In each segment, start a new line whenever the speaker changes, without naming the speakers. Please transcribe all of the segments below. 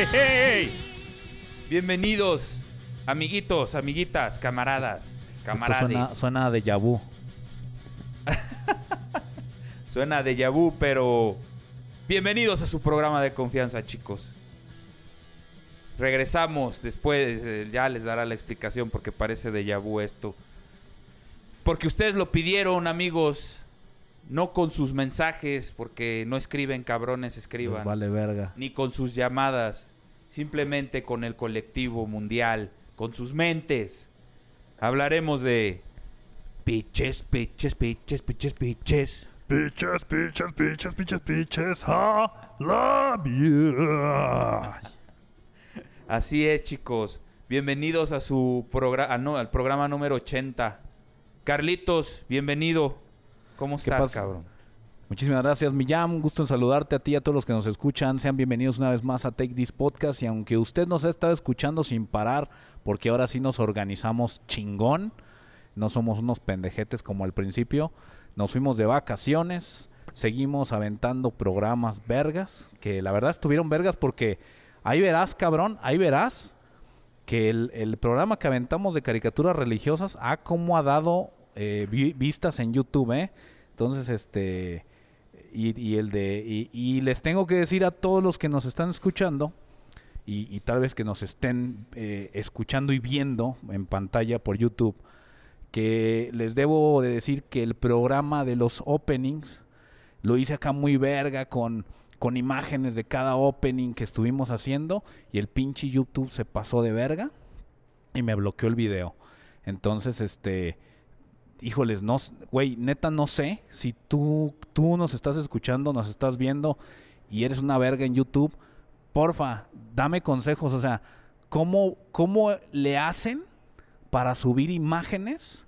Hey, Bienvenidos, amiguitos, amiguitas, camaradas, camaradas.
suena, suena de Yabu.
Suena de vu, pero bienvenidos a su programa de confianza, chicos. Regresamos después, eh, ya les dará la explicación porque parece de vu esto. Porque ustedes lo pidieron, amigos, no con sus mensajes, porque no escriben cabrones, escriban.
Vale verga.
ni con sus llamadas, simplemente con el colectivo mundial, con sus mentes. Hablaremos de piches, piches, piches, piches, piches.
Bitches, bitches, bitches, I love you.
Así es, chicos. Bienvenidos a su programa, no, al programa número 80. Carlitos, bienvenido. ¿Cómo
¿Qué
estás,
pasa?
cabrón?
Muchísimas gracias, Millán. Un gusto en saludarte a ti y a todos los que nos escuchan. Sean bienvenidos una vez más a Take This Podcast. Y aunque usted nos ha estado escuchando sin parar, porque ahora sí nos organizamos chingón, no somos unos pendejetes como al principio, nos fuimos de vacaciones, seguimos aventando programas vergas, que la verdad estuvieron vergas porque ahí verás, cabrón, ahí verás que el, programa que aventamos de caricaturas religiosas ha como ha dado eh, vi- vistas en YouTube, ¿eh? Entonces, este, y, el de, y, les tengo que decir a todos los que nos están escuchando, y, y tal vez que nos estén eh, escuchando y viendo en pantalla por YouTube, que les debo de decir que el programa de los openings lo hice acá muy verga con, con imágenes de cada opening que estuvimos haciendo y el pinche YouTube se pasó de verga y me bloqueó el video. Entonces, este, híjoles, no, güey, neta no sé si tú, tú nos estás escuchando, nos estás viendo y eres una verga en YouTube, porfa, dame consejos, o sea, ¿cómo, cómo le hacen para subir imágenes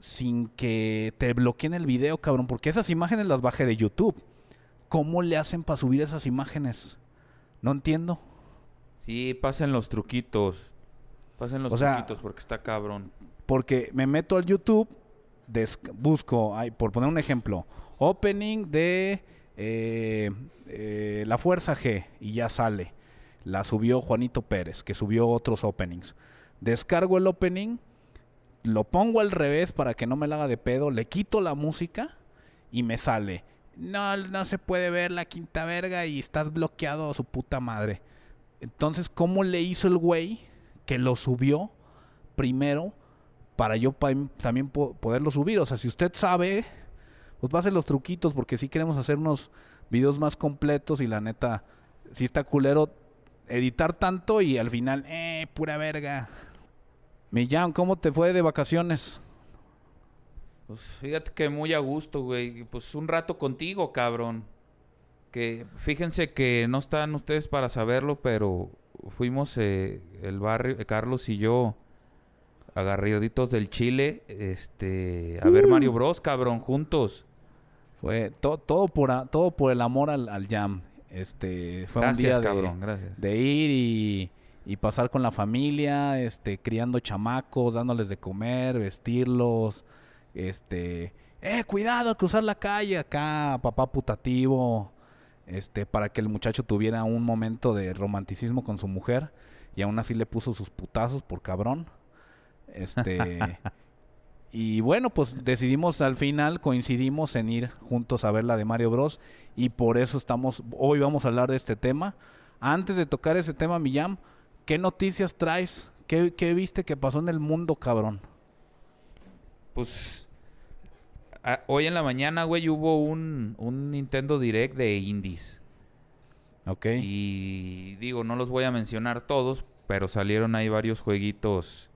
sin que te bloqueen el video, cabrón? Porque esas imágenes las bajé de YouTube. ¿Cómo le hacen para subir esas imágenes? No entiendo.
Sí, pasen los truquitos. Pasen los
O sea-
truquitos porque está cabrón.
Porque me meto al YouTube, busco, ay, por poner un ejemplo, opening de eh, eh, La Fuerza G y ya sale. La subió Juanito Pérez, que subió otros openings. Descargo el opening, lo pongo al revés para que no me la haga de pedo, le quito la música y me sale. No, no se puede ver la quinta verga y estás bloqueado a su puta madre. Entonces, ¿cómo le hizo el güey que lo subió primero para yo también po- poderlo subir? O sea, si usted sabe, pues va los truquitos porque sí queremos hacer unos videos más completos y la neta, sí está culero editar tanto y al final, eh, pura verga. Millán, ¿cómo te fue de vacaciones?
Pues fíjate que muy a gusto, güey. Pues un rato contigo, cabrón. Que fíjense que no están ustedes para saberlo, pero fuimos eh, el barrio, Carlos y yo, agarriditos del Chile, este, a ver Mario Bros, cabrón, juntos.
Fue to- todo por a- todo por el amor al, al jam. Este, fue
Gracias,
un día de-
cabrón, gracias.
de ir y, y pasar con la familia, este, criando chamacos, dándoles de comer, vestirlos, este, eh, cuidado al cruzar la calle, acá, papá putativo, este, para que el muchacho tuviera un momento de romanticismo con su mujer y aún así le puso sus putazos por cabrón. Este y bueno, pues decidimos al final coincidimos en ir juntos a ver la de Mario Bros y por eso estamos hoy vamos a hablar de este tema. Antes de tocar ese tema, Millán, ¿qué noticias traes? ¿Qué, qué viste que pasó en el mundo, cabrón?
Pues a- hoy en la mañana, güey, hubo un, un Nintendo Direct de indies.
Ok.
Y digo, no los voy a mencionar todos, pero salieron ahí varios jueguitos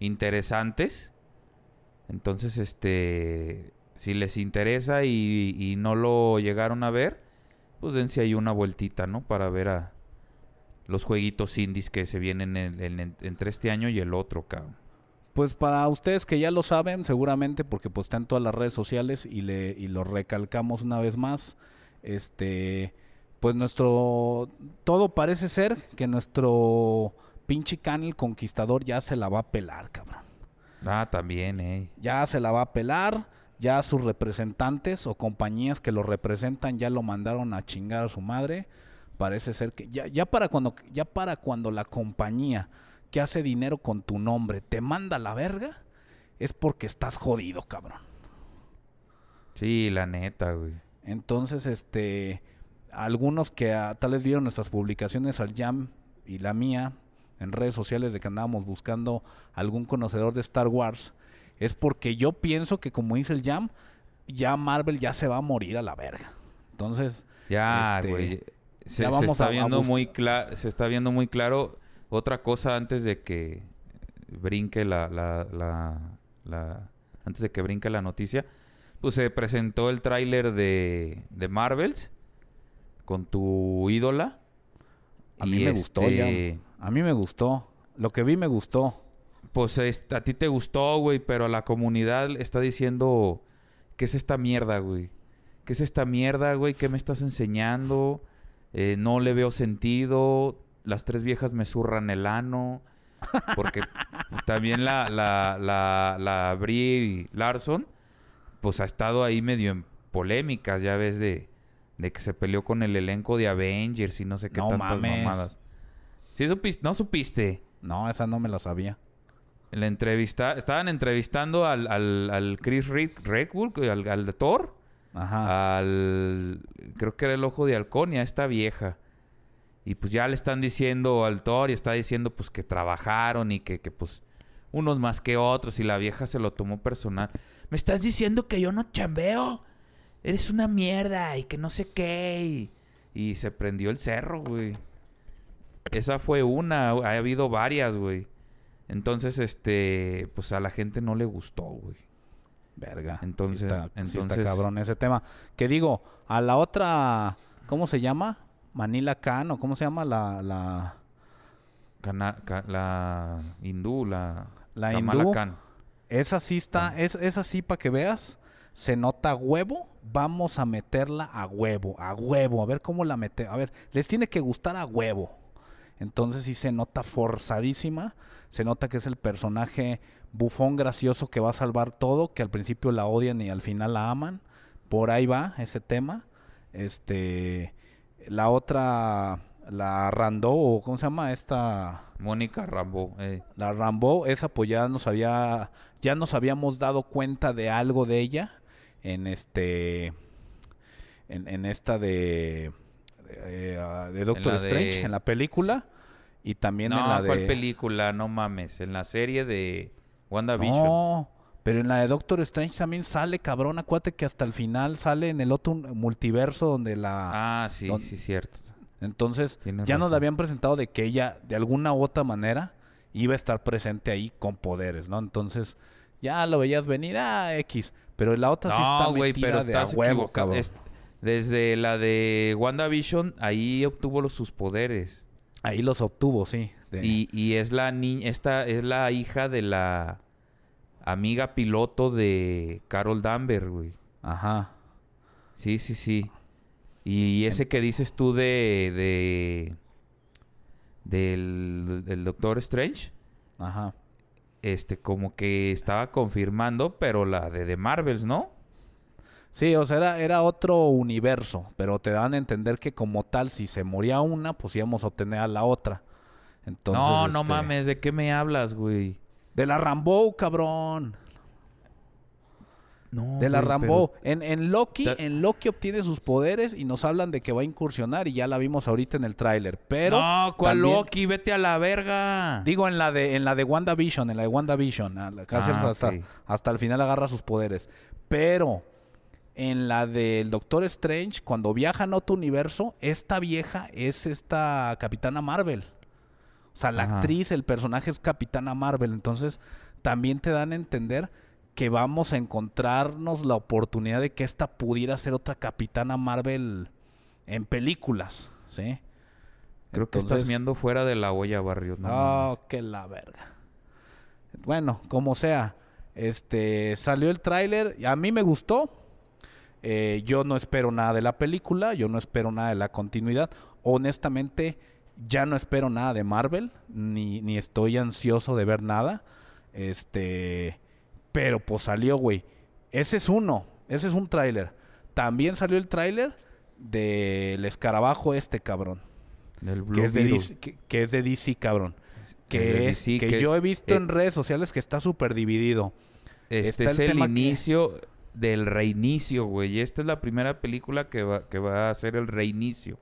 interesantes. Entonces, este, si les interesa y, no lo llegaron a ver, pues dense ahí una vueltita, ¿no? Para ver a los jueguitos indies que se vienen en- en- entre este año y el otro, cabrón.
Pues para ustedes que ya lo saben, seguramente, porque pues está en todas las redes sociales y le y lo recalcamos una vez más, este, pues nuestro todo parece ser que nuestro pinche can el conquistador ya se la va a pelar, cabrón.
Ah, también, eh.
Ya se la va a pelar, ya sus representantes o compañías que lo representan ya lo mandaron a chingar a su madre. Parece ser que ya, ya para cuando ya para cuando la compañía que hace dinero con tu nombre te manda a la verga, es porque estás jodido, cabrón.
Sí, la neta, güey.
Entonces, este, algunos que ah, tal vez vieron nuestras publicaciones al Jam y la mía en redes sociales de que andábamos buscando algún conocedor de Star Wars, es porque yo pienso que como dice el Jam, ya Marvel ya se va a morir a la verga. Entonces,
Ya,
Este.
Se, está
a- a
viendo
bus-
muy claro, se está viendo muy claro. Otra cosa antes de que brinque la, la, la, la- antes de que brinque la noticia, pues se presentó el tráiler de, de Marvels con tu ídola.
a
Y
mí me gustó
este,
ya. A mí me gustó. Lo que vi me gustó.
Pues es- a ti te gustó, güey, pero la comunidad está diciendo, ¿qué es esta mierda, güey? ¿Qué es esta mierda, güey? ¿Qué me estás enseñando? Eh, no le veo sentido. Las tres viejas me zurran el ano. Porque también la, la, la, la Brie Larson, pues ha estado ahí medio en polémicas, ya ves, de, de que se peleó con el elenco de Avengers y no sé qué
No
tantas
mames.
mamadas. ¿Sí supiste? ¿No supiste?
No, esa no me la sabía.
La entrevista, estaban entrevistando al, al, al Chris Red- Redwood, al, al de Thor,
Ajá.
al creo que era el ojo de halcón y a esta vieja. Y pues ya le están diciendo al Thor y está diciendo pues que trabajaron y que, que pues unos más que otros y la vieja se lo tomó personal. ¿Me estás diciendo que yo no chambeo? Eres una mierda y que no sé qué. Y, y se prendió el cerro, güey. Esa fue una, ha habido varias, güey. Entonces, este, pues a la gente no le gustó, güey.
Verga.
Entonces-
sí está, sí está
entonces-
cabrón ese tema. Que digo, a la otra, ¿cómo se llama? Manila Khan o cómo se llama la la
Cana- ca- la hindú, la,
La
Kamala
hindú.
Khan.
esa sí está, es esa sí para que veas, se nota huevo, vamos a meterla a huevo, a huevo, a ver cómo la mete, a ver, les tiene que gustar a huevo. Entonces sí se nota forzadísima, se nota que es el personaje bufón gracioso que va a salvar todo, que al principio la odian y al final la aman. Por ahí va ese tema. Este la otra la Randó o cómo se llama esta
Mónica Rambo. eh.
la Rambo, esa pues ya nos había, ya nos habíamos dado cuenta de algo de ella en este, en, en esta de, de, ah, de Doctor
de-
Strange, en la película y también
No,
en la de.
¿cuál película? No mames. En la serie de WandaVision.
No, pero en la de Doctor Strange también sale, cabrón. Acuérdate que hasta el final sale en el otro multiverso donde la.
Ah, sí, sí, cierto.
Entonces,
Tienes
ya nos la habían presentado de que ella, de alguna u otra manera, iba a estar presente ahí con poderes, ¿no? Entonces, ya lo veías venir, ah, X. Pero la otra sí está
güey,
metida
pero
de a
estás
huevo, cabrón.
Es- desde la de WandaVision, ahí obtuvo los, sus poderes.
Ahí los obtuvo, sí. de-
Y, y es la niña, esta es la hija de la amiga piloto de Carol Danvers, güey.
Ajá.
Sí, sí, sí. Y ese que dices tú de, de del, del Doctor Strange,
Ajá.
este como que estaba confirmando, pero la de The Marvels, ¿no?
Sí, o sea, era, era otro universo, pero te dan a entender que como tal, si se moría una, pues íbamos a obtener a la otra. Entonces,
no, no
este,
mames, ¿de qué me hablas, güey?
De la Rambo, cabrón.
No,
De la
güey,
Rambo. En, en Loki, en Loki obtiene sus poderes y nos hablan de que va a incursionar y ya la vimos ahorita en el tráiler.
pero- No, ¿cuál
también-
Loki? Vete a la verga.
Digo en la de en la de WandaVision, en la de WandaVision, casi
Ah,
hasta, hasta el final agarra sus poderes. Pero en la del Doctor Strange, cuando viajan a otro universo, esta vieja es esta Capitana Marvel. O sea, la
Ajá.
actriz, el personaje es Capitana Marvel. Entonces, también te dan a entender que vamos a encontrarnos la oportunidad de que esta pudiera ser otra Capitana Marvel en películas, ¿sí?
Creo que estás miando fuera de la olla, Barrios. No,
Oh,
mames.
que la verga. Bueno, como sea, este salió el tráiler, y a mí me gustó. Eh, yo no espero nada de la película, yo no espero nada de la continuidad. Honestamente, ya no espero nada de Marvel, ni, ni estoy ansioso de ver nada. Este, pero pues salió, güey. Ese es uno, ese es un tráiler. También salió el tráiler del escarabajo este, cabrón
Del Blue
que es, de. DC, que, que es de DC, cabrón. Que, es,
DC,
que,
que-
yo he visto
eh,
en redes sociales que está súper dividido.
Este
está
es
el
el
tema que-
inicio del reinicio, güey. Y esta es la primera película que va, que va a ser el reinicio.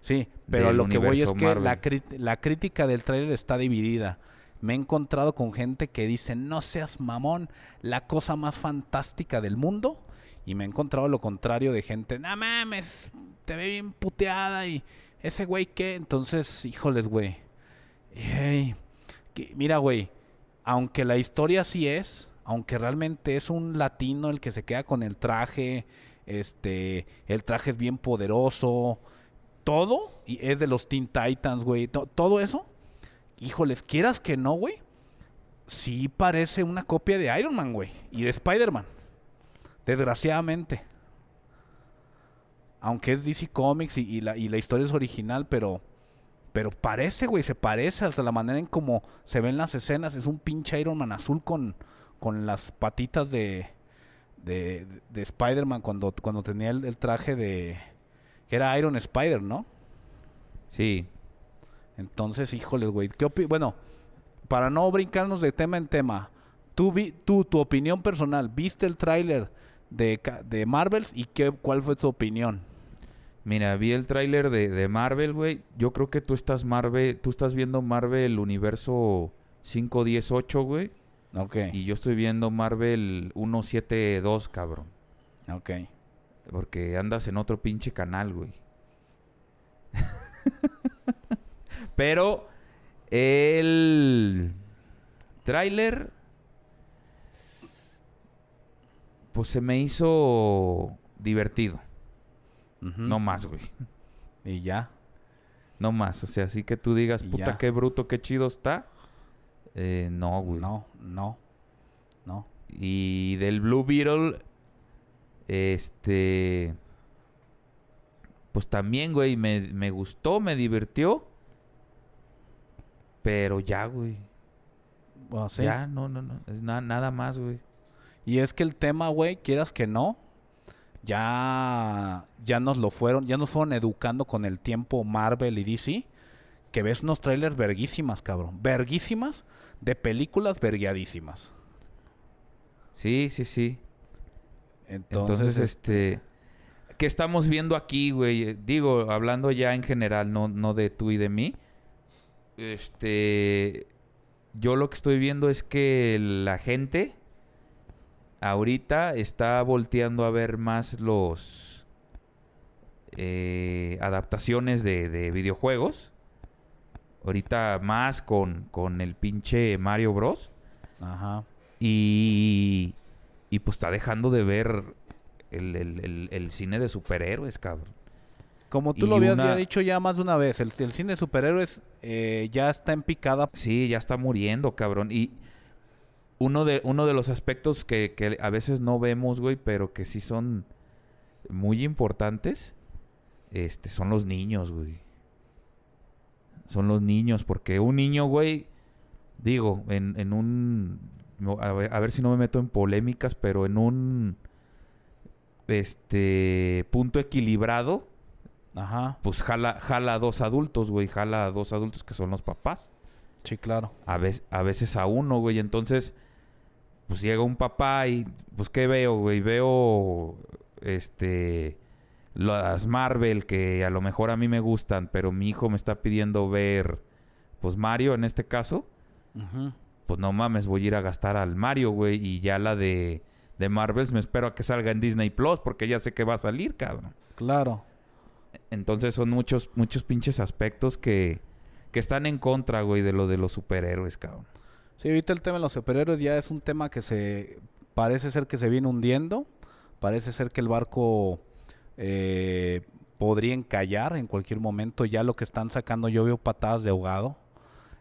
Sí, pero lo que voy es que la,
Marvel.
crit- la crítica del tráiler está dividida. Me he encontrado con gente que dice, no seas mamón, la cosa más fantástica del mundo. Y me he encontrado lo contrario de gente, no mames, te ve bien puteada y ese güey qué. Entonces, híjoles, güey. Ey, que- mira, güey, aunque la historia sí es, aunque realmente es un latino el que se queda con el traje, este, el traje es bien poderoso, todo, y es de los Teen Titans, güey, to- todo eso, híjoles, quieras que no, güey, sí parece una copia de Iron Man, güey, y de Spider-Man, desgraciadamente. Aunque es DC Comics y, la, y la historia es original, pero... Pero parece, güey, se parece hasta la manera en cómo se ven las escenas. Es un pinche Iron Man azul con, con las patitas de, de, de Spider-Man cuando, cuando tenía el, el traje de... que era Iron Spider, ¿no?
Sí.
Entonces, híjoles, güey. ¿Qué bueno, para no brincarnos de tema en tema, tú, vi, tú tu opinión personal, ¿viste el tráiler de, de Marvels y qué, cuál fue tu opinión?
Mira, vi el tráiler de, de Marvel, güey. Yo creo que tú estás Marvel, tú estás viendo Marvel Universo 518, güey.
Ok,
Y yo estoy viendo Marvel 172, cabrón.
ok.
Porque andas en otro pinche canal, güey. Pero el tráiler pues se me hizo divertido. No más, güey.
Y ya.
No más. O sea, así que tú digas, puta, qué bruto, qué chido está. Eh, no, güey.
No, no, no.
Y del Blue Beetle, este. Pues también, güey, me, me gustó, me divirtió. Pero ya, güey.
Bueno, sí.
Ya, no, no, no. Es na- nada más, güey.
Y es que el tema, güey, quieras que no, ya, ya nos lo fueron, ya nos fueron educando con el tiempo Marvel y DC, que ves unos trailers verguísimas, cabrón. Verguísimas de películas vergueadísimas.
Sí, sí, sí.
Entonces,
Entonces, este. ¿Qué estamos viendo aquí, güey? Digo, hablando ya en general, no, no de tú y de mí. Este. Yo lo que estoy viendo es que la gente ahorita está volteando a ver más los eh, adaptaciones de, de videojuegos. Ahorita más con, con el pinche Mario Bros.
Ajá.
Y, y pues está dejando de ver el, el- el- el cine de superhéroes, cabrón.
Como tú
Y
lo habías
una-
ya dicho ya más de una vez, el, el cine de superhéroes eh, ya está en picada.
Sí, ya está muriendo, cabrón. Y uno de, uno de los aspectos que, que a veces no vemos, güey, pero que sí son muy importantes, este, son los niños, güey. Son los niños, porque un niño, güey, digo, en, en un... no, A ver, a ver si no me meto en polémicas, pero en un... este punto equilibrado,
Ajá.
pues jala, jala a dos adultos, güey. Jala a dos adultos que son los papás.
Sí, claro.
A veces, a veces a uno, güey. Entonces, pues llega un papá y, pues, ¿qué veo, güey? Veo, este, las Marvel que a lo mejor a mí me gustan, pero mi hijo me está pidiendo ver, pues, Mario en este caso. Pues no mames, voy a ir a gastar al Mario, güey. Y ya la de, de Marvels me espero a que salga en Disney Plus porque ya sé que va a salir, cabrón.
Claro.
Entonces son muchos, muchos pinches aspectos que, que están en contra, güey, de lo de los superhéroes, cabrón.
Sí, ahorita el tema de los superhéroes ya es un tema que se parece ser que se viene hundiendo. Parece ser que el barco eh, podría encallar en cualquier momento. Ya lo que están sacando, yo veo patadas de ahogado.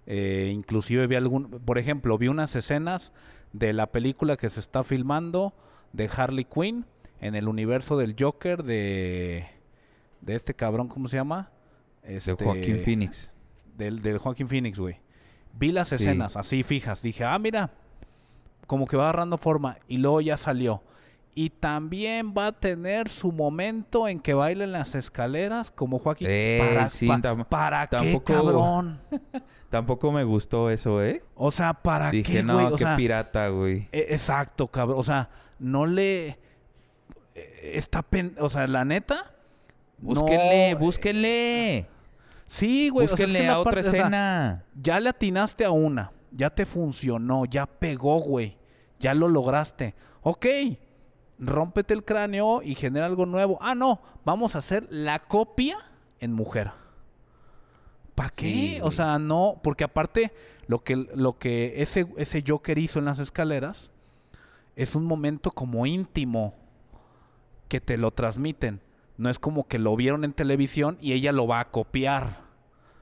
Eh, inclusive vi algún, por ejemplo, vi unas escenas de la película que se está filmando de Harley Quinn en el universo del Joker de de este cabrón, ¿cómo se llama?
De
Este,
Joaquín Phoenix.
del, del Joaquín Phoenix, güey. Vi las
Sí.
escenas así fijas. Dije, ah, mira, como que va agarrando forma. Y luego ya salió. Y también va a tener su momento en que baile en las escaleras como Joaquín.
Eh,
¿Para,
sí,
pa- ¿para qué, cabrón?
Tampoco me gustó eso, ¿eh?
O sea, ¿para
Dije,
qué,
no,
güey? O
qué
sea,
pirata, güey.
e- exacto, cabrón. O sea, no le... eh, Está pen... O sea, la neta...
Búsquenle,
no,
búsquenle.
Sí, güey. o sea, es que
Búsquenle a otra
parte- o sea,
escena.
ya le atinaste a una, ya te funcionó, ya pegó, güey, ya lo lograste. Ok, rómpete el cráneo y genera algo nuevo. Ah, no, vamos a hacer la copia en mujer. ¿Para qué?
Sí,
o sea, no, porque aparte lo que, lo que ese, ese Joker hizo en las escaleras es un momento como íntimo que te lo transmiten. No es como que lo vieron en televisión y ella lo va a copiar.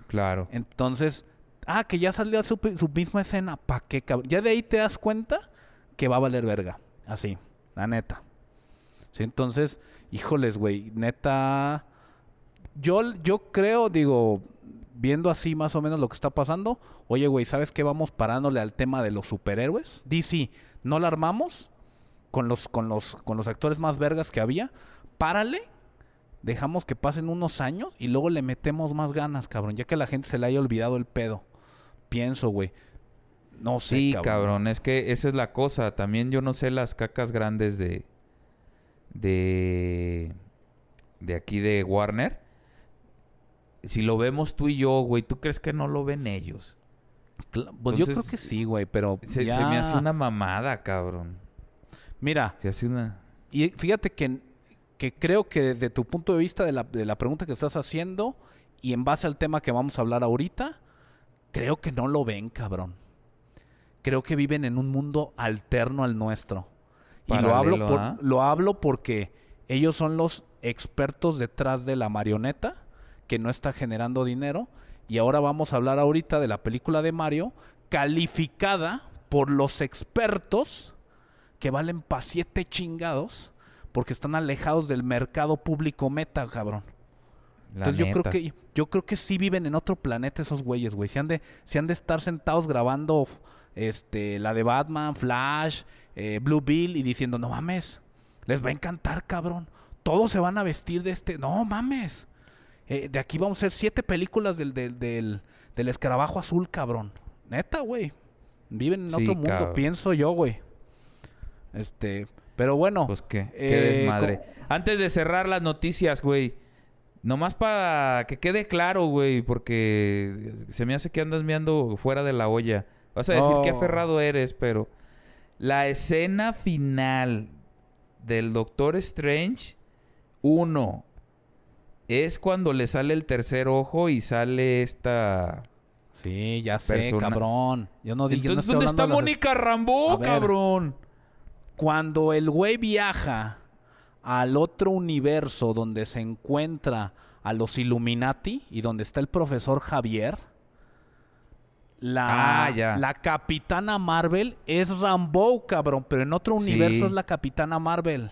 Claro.
Entonces, ah, que ya salió su, su misma escena. ¿Para qué, cabrón? Ya de ahí te das cuenta que va a valer verga. Así, la neta. Sí, entonces, híjoles, güey, neta. Yo, yo creo, digo, viendo así más o menos lo que está pasando, oye, güey, ¿sabes qué? Vamos parándole al tema de los superhéroes. DC, no la armamos con los, con los, con los actores más vergas que había. Párale dejamos que pasen unos años y luego le metemos más ganas, cabrón, ya que a la gente se le haya olvidado el pedo. Pienso, güey. No sé,
Sí,
cabrón.
cabrón. Es que esa es la cosa. También yo no sé las cacas grandes de. De. De aquí de Warner. Si lo vemos tú y yo, güey, ¿tú crees que no lo ven ellos?
Pues yo creo que sí, güey, pero
Se,
ya...
se me hace una mamada, cabrón.
Mira,
Se hace una.
y fíjate que, que creo que desde tu punto de vista de la, de la pregunta que estás haciendo y en base al tema que vamos a hablar ahorita, creo que no lo ven, cabrón. Creo que viven en un mundo alterno al nuestro. Y lo hablo, por-
¿ah?
lo hablo porque ellos son los expertos detrás de la marioneta que no está generando dinero. Y ahora vamos a hablar ahorita de la película de Mario, calificada por los expertos que valen pa' siete chingados porque están alejados del mercado público meta, cabrón.
La
Entonces yo creo que yo creo que sí viven en otro planeta esos güeyes, güey. Se han de se han de estar sentados grabando este la de Batman, Flash, eh, Blue Bill y diciendo, "No mames, les va a encantar, cabrón. Todos se van a vestir de este, no mames. Eh, de aquí vamos a hacer siete películas del del, del, del escarabajo azul, cabrón. Neta, güey. Viven en
Sí,
otro mundo,
cabrón.
pienso yo, güey. Este, pero bueno,
Pues qué, qué
Eh,
desmadre. Antes de cerrar las noticias, güey. Nomás para que quede claro, güey, porque se me hace que andas meando fuera de la olla. Vas a decir que
Oh.
aferrado eres, pero la escena final del Doctor Strange, uno, es cuando le sale el tercer ojo y sale esta...
Sí, ya sé,
persona-
cabrón. Yo no dije. no
Entonces,
estoy
¿dónde está
las-
Mónica Rambo,
A ver.
cabrón?
Cuando el güey viaja al otro universo donde se encuentra a los Illuminati y donde está el profesor Javier, la,
Ah, ya.
la capitana Marvel es Rambo, cabrón, pero en otro universo es la capitana Marvel.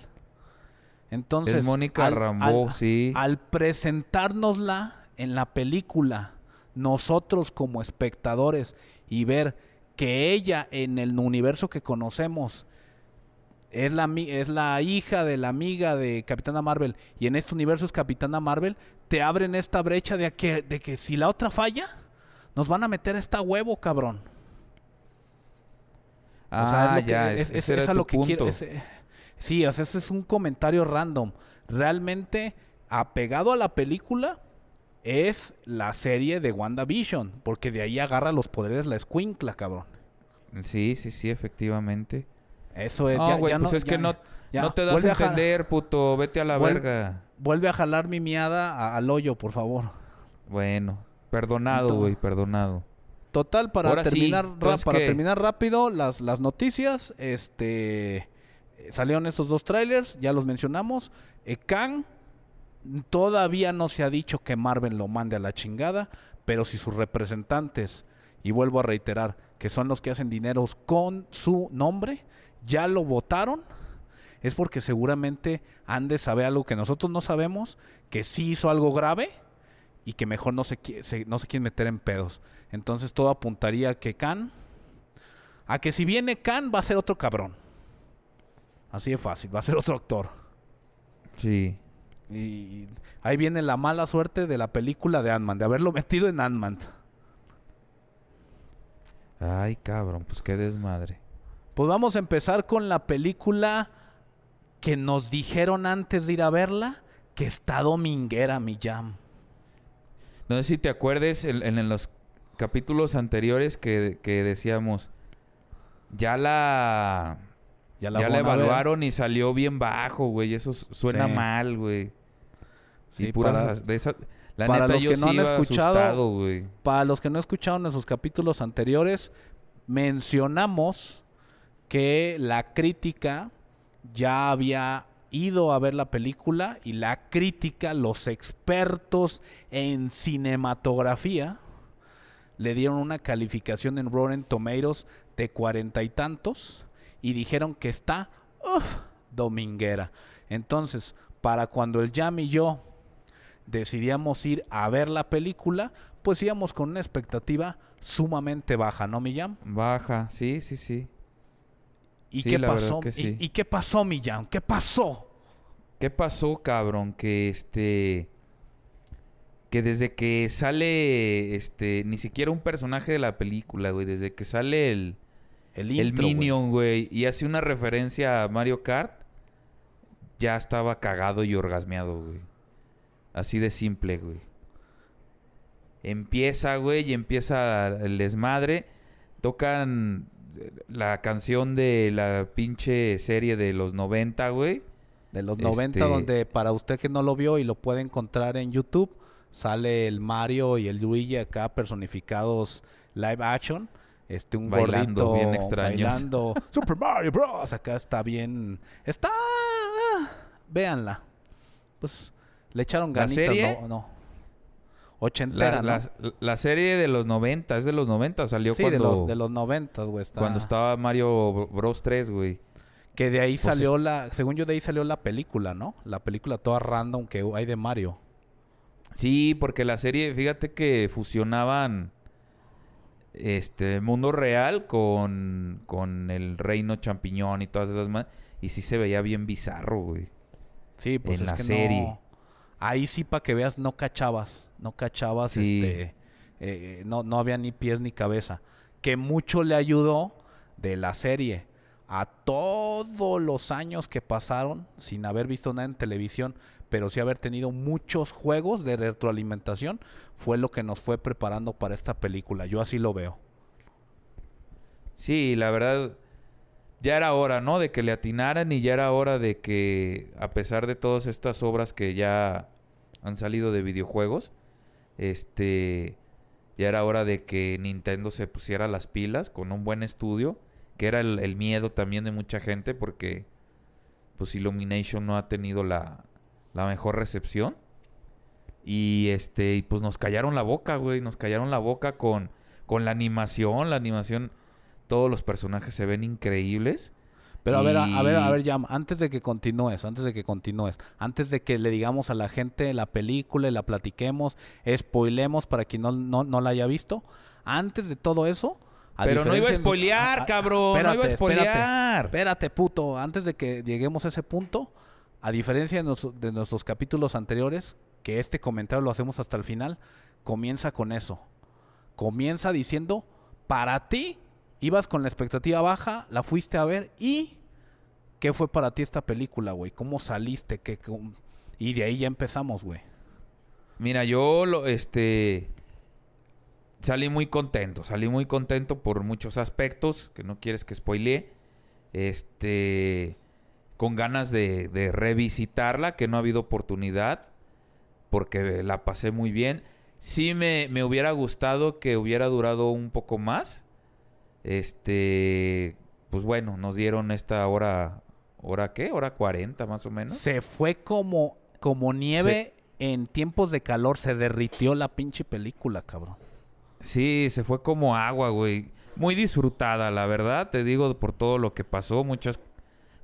Entonces,
Es Mónica Rambeau, sí.
Al presentárnosla en la película, nosotros como espectadores y ver que ella en el universo que conocemos es la, es la hija de la amiga de Capitana Marvel y en este universo es Capitana Marvel, te abren esta brecha de que, de que si la otra falla, nos van a meter esta huevo, cabrón.
Ah,
O sea, es lo que-
ya,
es-
es,
es-
ese era
es a
tu
lo que
punto.
eh, sí, o sea, ese es un comentario random. Realmente, apegado a la película, es la serie de WandaVision, porque de ahí agarra los poderes la escuincla, cabrón.
Sí, sí, sí, efectivamente.
Eso es.
No,
ya-
güey,
ya
pues
no-
es
ya-
que no,
ya.
no te das
Vuelve
a entender, puto. Vete a la
Vuel-
verga.
Vuelve a jalar mi miada a- al hoyo, por favor.
Bueno, perdonado, güey, perdonado.
Total, para
Ahora
terminar
entonces,
para
¿qué?
terminar rápido, las, las noticias, este salieron estos dos trailers, ya los mencionamos. Eh, Kang, todavía no se ha dicho que Marvel lo mande a la chingada, pero si sus representantes, y vuelvo a reiterar, que son los que hacen dineros con su nombre, ya lo votaron, es porque seguramente han de saber algo que nosotros no sabemos, que sí hizo algo grave y que mejor no se, se- no se quieren meter en pedos. Entonces todo apuntaría a que Khan, a que si viene Khan va a ser otro cabrón. Así de fácil, va a ser otro actor.
Sí.
Y ahí viene la mala suerte de la película de Ant-Man, de haberlo metido en Ant-Man.
Ay, cabrón, pues qué desmadre.
Pues vamos a empezar con la película que nos dijeron antes de ir a verla, que está dominguera, mi jam.
No sé si te acuerdes en, en- los capítulos anteriores que, que decíamos, ya la,
Ya
ya la evaluaron y salió bien bajo, güey. Eso su- suena
Sí.
mal, güey.
Sí,
y puras
para-
de esa, la
para
neta
los
yo
que no
sí
han escuchado,
asustado, güey.
Para los que no escucharon en sus capítulos anteriores, mencionamos que la crítica ya había ido a ver la película y la crítica, los expertos en cinematografía, le dieron una calificación en Rotten Tomatoes de cuarenta y tantos y dijeron que está uf, dominguera. Entonces, para cuando el Jam y yo decidíamos ir a ver la película, pues íbamos con una expectativa sumamente baja, ¿no, mi Jam?
Baja, sí, sí, sí.
¿Y
Sí,
qué pasó?
que
¿Y-
sí.
¿Y, qué pasó, mi Jam? ¿Qué pasó?
¿Qué pasó, cabrón? Que este. Que desde que sale. Este. Ni siquiera un personaje de la película, güey. Desde que sale el.
El,
el
intro.
Minion, güey. Y hace una referencia a Mario Kart. Ya estaba cagado y orgasmeado, güey. Así de simple, güey. Empieza, güey, y empieza el desmadre. Tocan la canción de la pinche serie de los 90, güey.
De los 90,
Este-
donde para usted que no lo vio y lo puede encontrar en YouTube, sale el Mario y el Luigi acá personificados live action. Este, un
Bailando,
gordito
bien extraños.
bailando Super Mario Bros. Acá está bien. Está. Véanla. Pues le echaron
¿La
ganitas,
serie?
no, no. Ochentera,
La,
¿no?
la- la serie de los 90, es de los 90, salió
Sí,
cuando,
de los, de los 90, güey. está-
cuando estaba Mario Bros 3, güey.
Que de ahí
Pues
salió la. Según yo, de ahí salió la película, ¿no? La película toda random que hay de Mario.
Sí, porque la serie, fíjate que fusionaban este mundo real con, con el reino champiñón y todas esas más. Y sí se veía bien bizarro, güey.
Sí, pues
en
es
la
que
serie.
no. Ahí sí, para que veas, no cachabas. No cachabas,
Sí.
este. eh, no, no había ni pies ni cabeza. Que mucho le ayudó de la serie a todos los años que pasaron sin haber visto nada en televisión, pero sí haber tenido muchos juegos de retroalimentación, fue lo que nos fue preparando para esta película. Yo así lo veo.
Sí, la verdad, ya era hora, ¿no? De que le atinaran y ya era hora de que, a pesar de todas estas obras que ya han salido de videojuegos, este, ya era hora de que Nintendo se pusiera las pilas con un buen estudio, que era el, miedo también de mucha gente porque, pues, Illumination no ha tenido la, la mejor recepción. Y este, y pues nos callaron la boca, güey, nos callaron la boca con, con la animación, la animación todos los personajes se ven increíbles.
Pero a ver, a, ver, a ver, Jam, antes de que continúes, antes de que continúes, antes de que le digamos a la gente la película y la platiquemos, spoilemos para quien no, no, no la haya visto, antes de todo eso, A
Pero no iba a
de-
spoilear,
Ah, ah,
cabrón. no iba a
espérate,
spoilear.
Espérate, puto. Antes de que lleguemos a ese punto, a diferencia de, nos- de nuestros capítulos anteriores, que este comentario lo hacemos hasta el final, comienza con eso. Comienza diciendo, para ti, ibas con la expectativa baja, la fuiste a ver y... ¿Qué fue para ti esta película, güey? ¿Cómo saliste? ¿Qué, Y de ahí ya empezamos, güey.
Mira, yo lo, este salí muy contento, salí muy contento por muchos aspectos, que no quieres que spoilee. Este con ganas de, de revisitarla, que no ha habido oportunidad, porque la pasé muy bien. Sí me, me hubiera gustado que hubiera durado un poco más. Este, pues bueno, nos dieron esta hora, ¿hora qué? Hora 40 más o menos.
Se fue como, como nieve en tiempos de calor. Se derritió la pinche película, cabrón.
Sí, se fue como agua, güey. Muy disfrutada, la verdad. Te digo por todo lo que pasó. Muchas,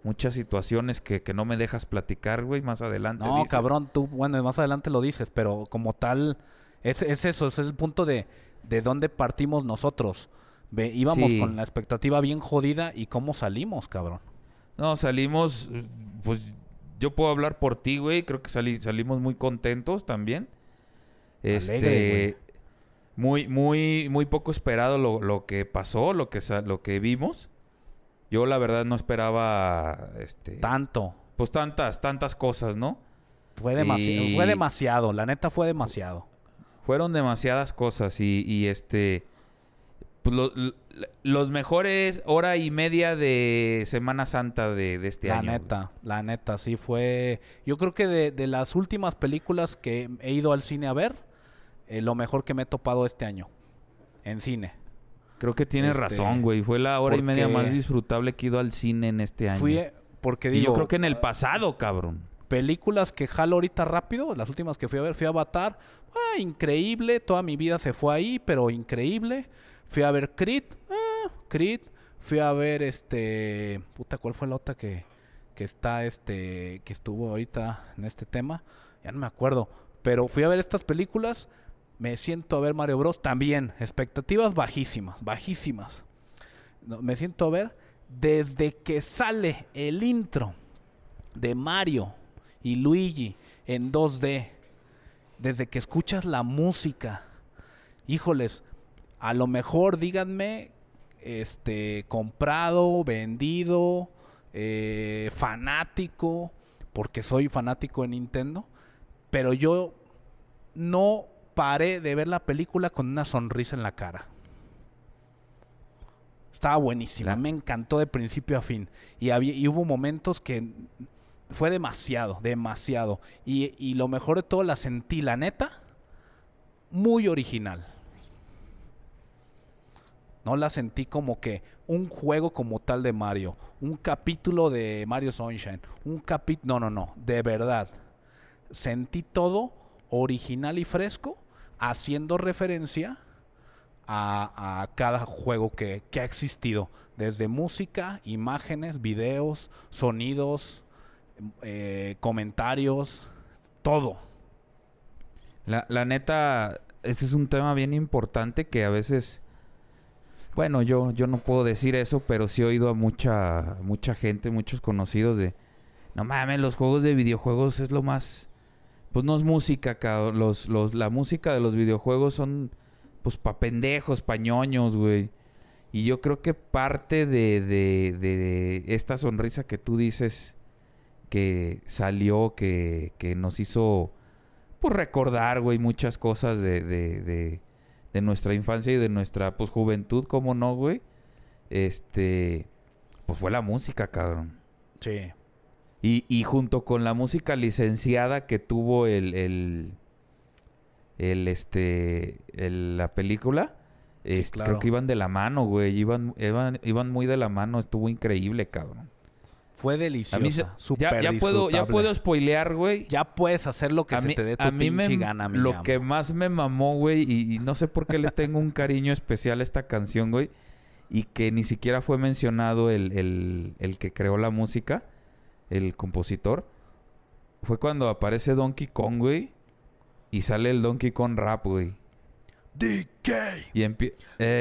muchas situaciones que, que no me dejas platicar, güey. Más adelante.
No,
dices.
cabrón, tú, bueno, más adelante lo dices, pero como tal, es, es eso, es el punto de, de dónde partimos nosotros. Ve, íbamos
Sí.
con la expectativa bien jodida y cómo salimos, cabrón.
No, salimos. Pues yo puedo hablar por ti, güey. Creo que salí, salimos muy contentos también. Este.
Alegre,
muy, muy, muy poco esperado lo, lo que pasó, lo que, lo que vimos. Yo la verdad no esperaba. Este.
Tanto.
pues tantas, tantas cosas, ¿no?
Fue, demasiado,
Y-
fue demasiado, la neta fue demasiado.
Fueron demasiadas cosas y, y, este... pues, lo- lo- los mejores hora y media de Semana Santa de, de este
la
año. güey.
neta, la neta, sí fue... Yo creo que de, de las últimas películas que he ido al cine a ver, eh, lo mejor que me he topado este año, en cine.
Creo que tienes
Este,
razón, güey. Fue la hora y media más disfrutable que he ido al cine en este año.
Fui, porque
y
digo...
yo creo que en el pasado, cabrón.
películas que jalo ahorita rápido, las últimas que fui a ver, fui a Avatar, ah, increíble, toda mi vida se fue ahí, pero increíble. Fui a ver Creed, ah, Creed, fui a ver este, puta, ¿cuál fue la otra que, que está, este, que estuvo ahorita en este tema? Ya no me acuerdo, pero fui a ver estas películas, me siento a ver Mario Bros. También, expectativas bajísimas, bajísimas. Me siento a ver desde que sale el intro de Mario y Luigi en 2D, desde que escuchas la música, híjoles, a lo mejor díganme, este, comprado, vendido, eh, fanático, porque soy fanático de Nintendo, pero yo no paré de ver la película con una sonrisa en la cara. Estaba buenísima,
La-
me encantó de principio a fin. Y, había, y hubo momentos que fue demasiado, demasiado. Y, y lo mejor de todo la sentí, la neta, muy original. No la sentí como que un juego como tal de Mario, un capítulo de Mario Sunshine, un capítulo... No, no, no, de verdad. Sentí todo original y fresco, haciendo referencia a, a cada juego que, que ha existido. Desde música, imágenes, videos, sonidos, eh, comentarios, todo.
La, la neta, ese es un tema bien importante que a veces... Bueno, yo, yo no puedo decir eso, pero sí he oído a mucha, mucha gente, muchos conocidos de... No mames, los juegos de videojuegos es lo más... Pues no es música, cabrón. Los, los, la música de los videojuegos son... Pues pa' pendejos, pa' ñoños, güey. Y yo creo que parte de, de, de esta sonrisa que tú dices que salió, que, que nos hizo pues recordar, güey, muchas cosas de, de, de, de nuestra infancia y de nuestra pues juventud, ¿cómo no, güey? Este, pues fue la música, cabrón.
Sí.
Y, y junto con la música licenciada que tuvo el, el, el este, el- la película, este,
claro.
creo que iban de la mano, güey, iban, iban, iban muy de la mano, estuvo increíble, cabrón.
Fue
A
deliciosa.
mí se- ya,
súper
ya puedo, ya puedo spoilear, güey.
Ya puedes hacer lo que
a
se
mí,
te dé tu
a mí me,
pinche gana, mi
lo que más me mamó, güey, y, y no sé por qué le tengo un cariño especial a esta canción, güey, y que ni siquiera fue mencionado el, el, el que creó la música, el compositor, fue cuando aparece Donkey Kong, güey, y sale el Donkey Kong rap, güey.
DK,
Y,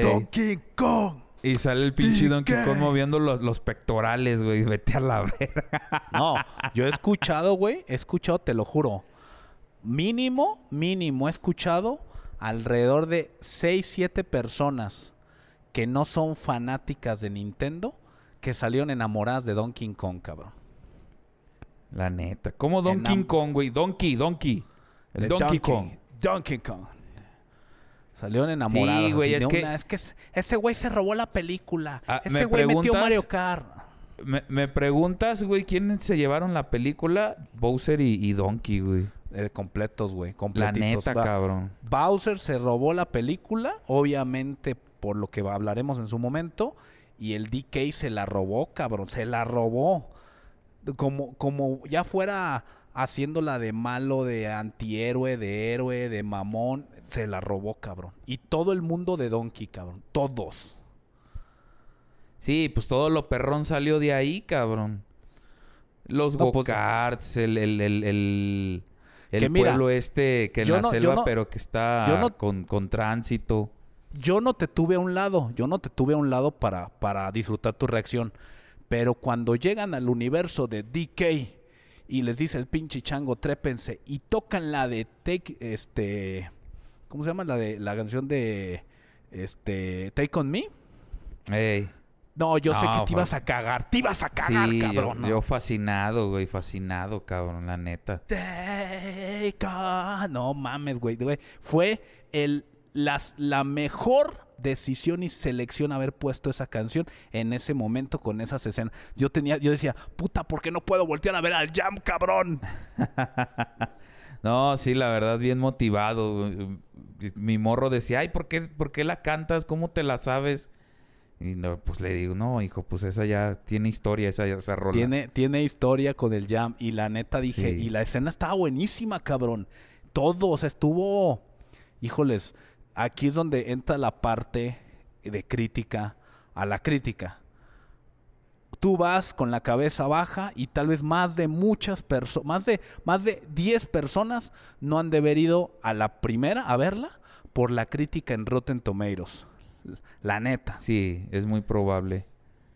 Donkey Kong.
Y sale el pinche Donkey. Kong moviendo los, los pectorales, güey. Vete a la verga.
No, yo he escuchado, güey, he escuchado, te lo juro. Mínimo, mínimo, he escuchado alrededor de 6, 7 personas que no son fanáticas de Nintendo que salieron enamoradas de Donkey Kong, cabrón.
La neta. ¿Cómo Donkey
Enam-
Kong, güey? Donkey, Donkey. El
De
Donkey, Kong.
Donkey Kong. Salieron enamorados.
Sí, güey, es que-
una, es que ese- güey se robó la película.
Ah,
ese
¿me
güey metió? Mario Kart.
Me, me preguntas, güey, ¿quién se llevaron la película? Bowser y, y Donkey, güey.
Eh, completos, güey.
La neta,
Va-
cabrón.
Bowser se robó la película, obviamente por lo que hablaremos en su momento, y el DK se la robó, cabrón, se la robó. Como, como ya fuera haciéndola de malo, de antihéroe, de héroe, de mamón, se la robó, cabrón. Y todo el mundo de Donkey, cabrón, todos.
Sí, pues todo lo perrón salió de ahí, cabrón. Los
No, pues-
go-karts, el, el, el, el, el
Que mira,
pueblo este que en la
no-
selva,
no-
pero que está con tránsito.
Yo no te tuve a un lado, yo no te tuve a un lado para, para disfrutar tu reacción. Pero cuando llegan al universo de DK y les dice el pinche chango, trépense, y tocan la de Take, este, ¿cómo se llama? La de la canción de, este, Take on Me.
Ey.
No, yo sé que te ibas a cagar, te ibas a cagar,
Sí,
cabrón.
yo fascinado, güey, fascinado, cabrón, la neta.
Take on- No mames, güey. güey. Fue el, las, la mejor decisión y selección haber puesto esa canción en ese momento con esas escenas. Yo tenía, yo decía, puta, ¿por qué no puedo voltear a ver al Jam, cabrón?
No, sí, la verdad, bien motivado. Mi morro decía, ay, ¿por qué, ¿por qué la cantas? ¿Cómo te la sabes? Y no, pues le digo, no, hijo, pues esa ya tiene historia, esa, esa rola.
Tiene, tiene historia con el Jam. Y la neta dije,
Sí.
y la escena estaba buenísima, cabrón. Todo, o sea, estuvo. Híjoles, aquí es donde entra la parte de crítica a la crítica. Tú vas con la cabeza baja y tal vez más de muchas personas, más de, más de 10 personas no han de haber ido a la primera a verla por la crítica en Rotten Tomatoes. La neta.
Sí, es muy probable.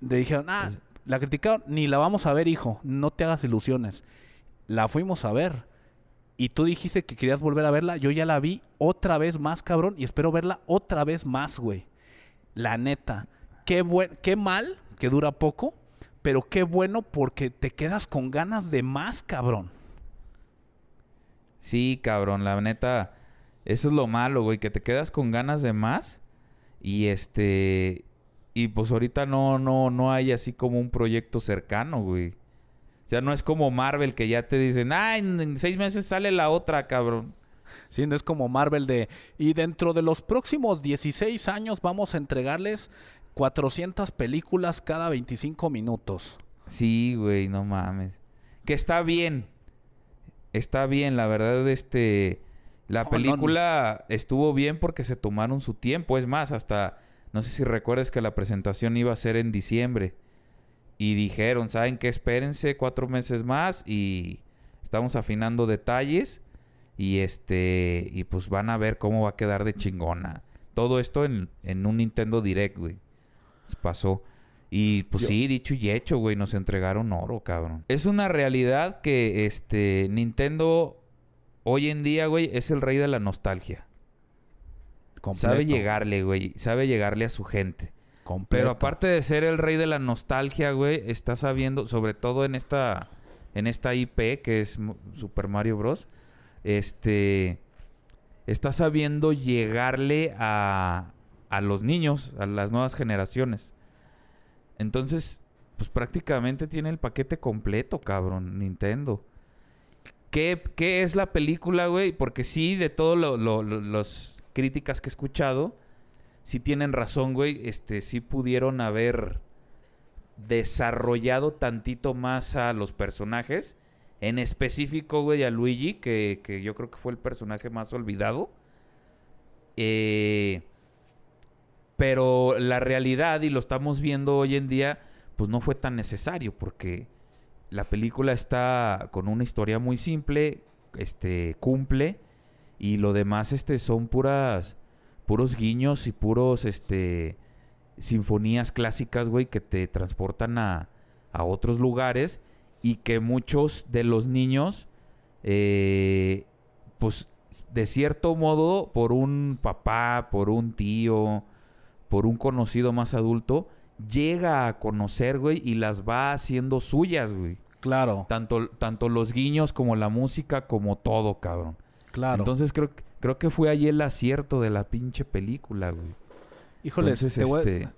Le dijeron, ah, la criticaron, ni la vamos a ver, hijo, no te hagas ilusiones. La fuimos a ver. Y tú dijiste que querías volver a verla, yo ya la vi otra vez más, cabrón, y espero verla otra vez más, güey. La neta. Qué, buen, qué mal, que dura poco, pero qué bueno porque te quedas con ganas de más, cabrón.
Sí, cabrón, la neta, eso es lo malo, güey, que te quedas con ganas de más y este y pues ahorita no no no hay así como un proyecto cercano, güey. O sea, no es como Marvel que ya te dicen, "Ah, en, en seis meses sale la otra, cabrón."
Sí, no es como Marvel de... Y dentro de los próximos 16 años vamos a entregarles 400 películas cada 25 minutos.
Sí, güey, no mames. Que está bien. Está bien, la verdad, este... La
No, no,
película estuvo bien porque se tomaron su tiempo. Es más, hasta... No sé si recuerdas que la presentación iba a ser en diciembre. Y dijeron, ¿saben qué? Espérense cuatro meses más y estamos afinando detalles. Y este... Y pues van a ver cómo va a quedar de chingona. Todo esto en, en un Nintendo Direct, güey. Pasó. Y pues
Yo-
sí, dicho y hecho, güey, nos entregaron oro, cabrón. Es una realidad que este Nintendo hoy en día, güey, es el rey de la nostalgia.
Completo,
Sabe llegarle, güey, sabe llegarle a su gente.
completo.
Pero aparte de ser el rey de la nostalgia, güey, está sabiendo, sobre todo en esta en esta IP que es Super Mario Bros. Este está sabiendo llegarle a a los niños, a las nuevas generaciones. Entonces, pues prácticamente tiene el paquete completo, cabrón, Nintendo. ¿Qué, qué es la película, güey? Porque sí, de todas las críticas que he escuchado, sí tienen razón, güey. Este, sí pudieron haber desarrollado tantito más a los personajes. En específico, güey, a Luigi, que, que yo creo que fue el personaje más olvidado. Eh, pero la realidad, y lo estamos viendo hoy en día, pues no fue tan necesario, porque la película está con una historia muy simple, este, cumple, y lo demás, este, son puras, puros guiños y puros, este, sinfonías clásicas, güey, que te transportan a, a otros lugares y que muchos de los niños, eh, pues, de cierto modo, por un papá, por un tío, por un conocido más adulto, llega a conocer, güey, y las va haciendo suyas, güey.
Claro,
Tanto, tanto los guiños como la música, como todo, cabrón.
claro.
Entonces creo, que- creo que fue ahí el acierto de la pinche película, güey.
Híjole,
Entonces,
te voy a-
este,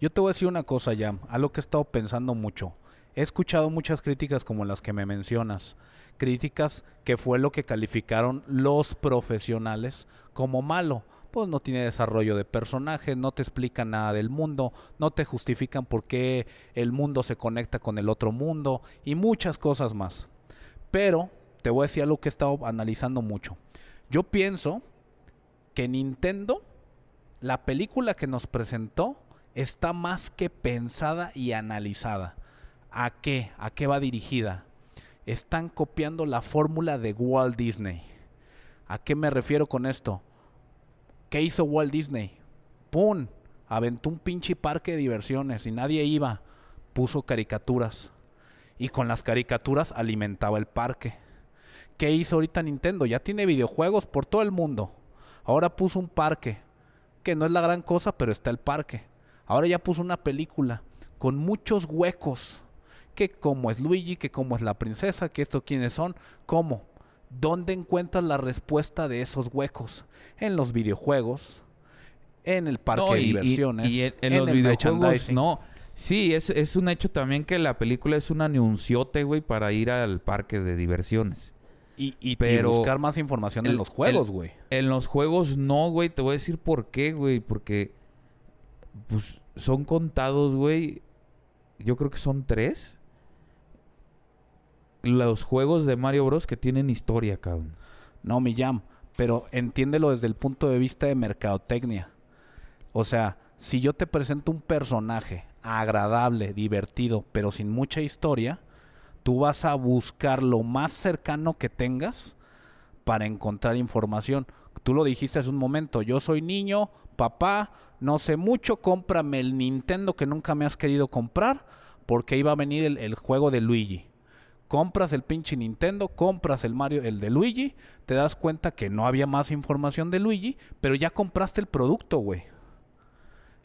yo te voy a decir una cosa, Jam, algo que he estado pensando mucho. He escuchado muchas críticas como las que me mencionas. Críticas que fue lo que calificaron los profesionales como malo. Pues no tiene desarrollo de personaje, no te explican nada del mundo, no te justifican por qué el mundo se conecta con el otro mundo y muchas cosas más. Pero te voy a decir algo que he estado analizando mucho. Yo pienso que Nintendo, la película que nos presentó, está más que pensada y analizada. ¿A qué? ¿A qué va dirigida? Están copiando la fórmula de Walt Disney. ¿A qué me refiero con esto? ¿Qué hizo Walt Disney? ¡Pum! Aventó un pinche parque de diversiones y nadie iba. Puso caricaturas. Y con las caricaturas alimentaba el parque. ¿Qué hizo ahorita Nintendo? Ya tiene videojuegos por todo el mundo. Ahora puso un parque. Que no es la gran cosa, pero está el parque. Ahora ya puso una película con muchos huecos. Que cómo es Luigi, que cómo es la princesa, que esto quiénes son, cómo. ¿Dónde encuentras la respuesta de esos huecos? En los videojuegos, en el parque
no,
de
y-
diversiones,
Y, en, en los
el
videojuegos, no. Sí, es, es un hecho también que la película es un anunciote, güey, para ir al parque de diversiones.
Y, y- y
pero
buscar más información en los juegos, güey.
En los juegos no, güey. Te voy a decir por qué, güey. Porque, pues, son contados, güey. Yo creo que son tres. Los juegos de Mario Bros. que tienen historia, cabrón.
No, mi jam. Pero entiéndelo desde el punto de vista de mercadotecnia. O sea, si yo te presento un personaje agradable, divertido, pero sin mucha historia, tú vas a buscar lo más cercano que tengas para encontrar información. Tú lo dijiste hace un momento, yo soy niño, papá, no sé mucho, cómprame el Nintendo que nunca me has querido comprar, porque iba a venir el, el juego de Luigi. Compras el pinche Nintendo, compras el Mario, el de Luigi, te das cuenta que no había más información de Luigi, pero ya compraste el producto, güey.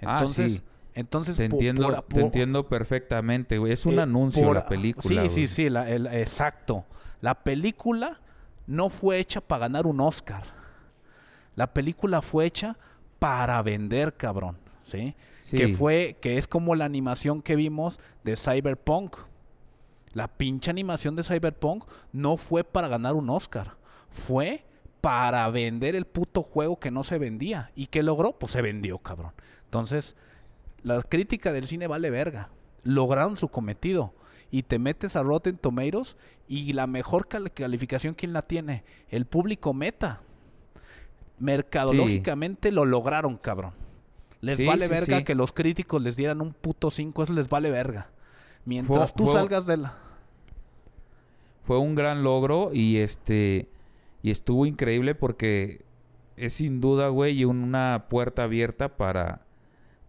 Ah,
Entonces,
sí.
entonces
Te entiendo,
por-
te
por-
entiendo perfectamente, güey. Es un
eh,
anuncio
por-
la película.
Sí,
güey.
sí, sí, la- el- exacto. La película no fue hecha para ganar un Oscar. La película fue hecha para vender, cabrón, ¿sí?
Sí.
Que fue, que es como la animación que vimos de Cyberpunk. La pinche animación de Cyberpunk no fue para ganar un Oscar. Fue para vender el puto juego que no se vendía. ¿Y qué logró? Pues se vendió, cabrón. Entonces, la crítica del cine vale verga. Lograron su cometido. Y te metes a Rotten Tomatoes y la mejor cal- calificación, ¿quién la tiene? El público meta. Mercadológicamente lo lograron, cabrón. Les
Sí,
vale
sí,
verga que los críticos les dieran un puto 5, eso les vale verga. Mientras
Fue-
tú
fue-
salgas de la...
Fue un gran logro y este y estuvo increíble porque es sin duda, güey, una puerta abierta para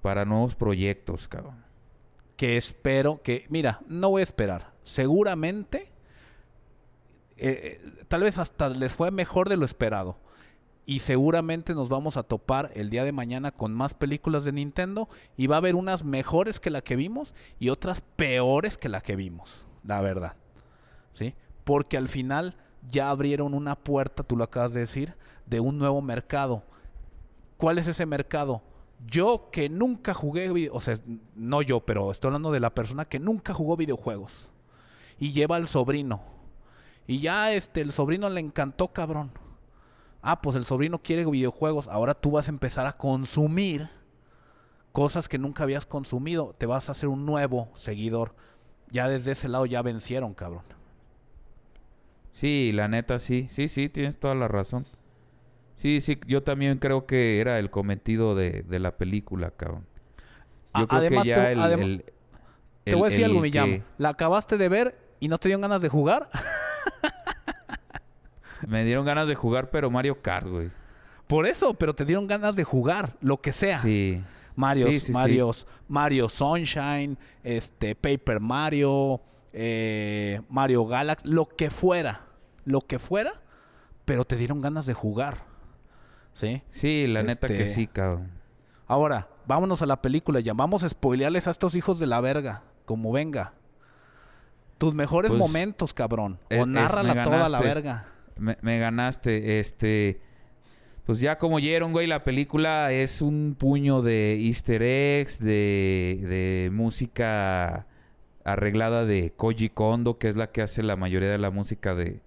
para nuevos proyectos, cabrón.
que espero que, mira, no voy a esperar. Seguramente, eh, eh, tal vez hasta les fue mejor de lo esperado. Y seguramente nos vamos a topar el día de mañana con más películas de Nintendo y va a haber unas mejores que la que vimos y otras peores que la que vimos, la verdad. ¿Sí? Porque al final ya abrieron una puerta, tú lo acabas de decir, de un nuevo mercado. ¿Cuál es ese mercado? Yo que nunca jugué, o sea, no yo, pero estoy hablando de la persona que nunca jugó videojuegos y lleva al sobrino. Y ya este el sobrino le encantó, cabrón. Ah, pues el sobrino quiere videojuegos, ahora tú vas a empezar a consumir cosas que nunca habías consumido, te vas a hacer un nuevo seguidor. Ya desde ese lado ya vencieron, cabrón.
Sí, la neta sí. Sí, sí, tienes toda la razón. Sí, sí, yo también creo que era el cometido de, de la película, cabrón. Yo
A-
creo
además
que ya
te-
el,
adem-
el-
Te
el-
voy a decir
el
algo,
que-
Millán. ¿La acabaste de ver y no te dieron ganas de jugar?
Me dieron ganas de jugar, pero Mario Kart, güey.
Por eso, pero te dieron ganas de jugar, lo que sea.
Sí.
Mario,
Sí, sí, sí.
Mario, Sunshine, este, Paper Mario, eh, Mario Galaxy, lo que fuera, lo que fuera, pero te dieron ganas de jugar. ¿Sí?
Sí, la neta que
Este-
sí, cabrón.
Ahora, vámonos a la película ya. Vamos a spoilearles a estos hijos de la verga, como venga. Tus mejores
Pues,
momentos, cabrón. O
es-
nárrala toda la verga.
Me, me ganaste, este... Pues ya como oyeron, güey, la película es un puño de easter eggs, de, de música arreglada de Koji Kondo, que es la que hace la mayoría de la música de,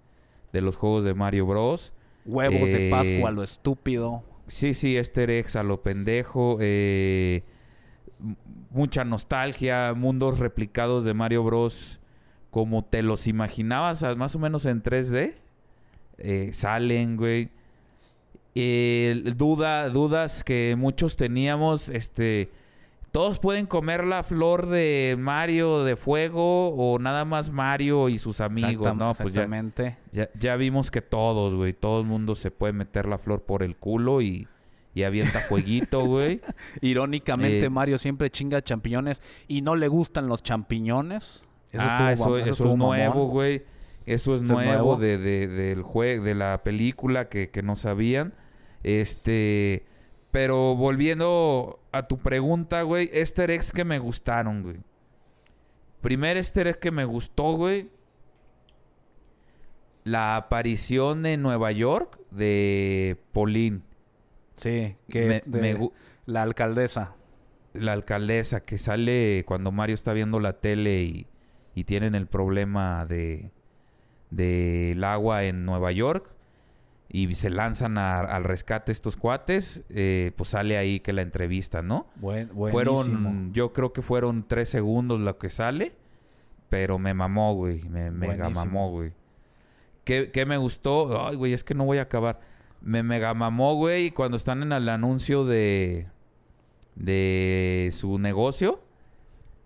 de los juegos de Mario Bros.
Huevos de
Eh,
Pascua, lo estúpido.
Sí, sí, easter eggs a lo pendejo. eh, mucha nostalgia, mundos replicados de Mario Bros. Como te los imaginabas, más o menos en 3D. Eh, salen, güey. Eh, duda, dudas que muchos teníamos, este... ¿Todos pueden comer la flor de Mario de fuego o nada más Mario y sus amigos?
Exactam-
No, pues ya,
exactamente.
ya, ya vimos que todos, güey. Todo el mundo se puede meter la flor por el culo y, y avienta fueguito, güey.
Irónicamente,
Eh,
Mario siempre chinga champiñones y no le gustan los champiñones. Eso
ah,
estuvo-
eso, eso es nuevo, güey. Eso es nuevo, de, de- del jue de la película que, que no sabían. Este... Pero volviendo a tu pregunta, güey. Easter eggs que me gustaron, güey. Primer easter egg que me gustó, güey. La aparición en Nueva York de Pauline.
Sí, que
Me-
es de
me gu-
la alcaldesa.
la alcaldesa que sale cuando Mario está viendo la tele y, y tienen el problema de del agua en Nueva York y se lanzan a- al rescate estos cuates, eh, pues sale ahí que la entrevista, ¿no?
Buen.
Fueron, yo creo que fueron tres segundos lo que sale, pero me mamó, güey, me mega mamó, güey. ¿Qué, qué me gustó? Ay, güey, es que no voy a acabar. Me mega mamó, güey, cuando están en el anuncio de de su negocio.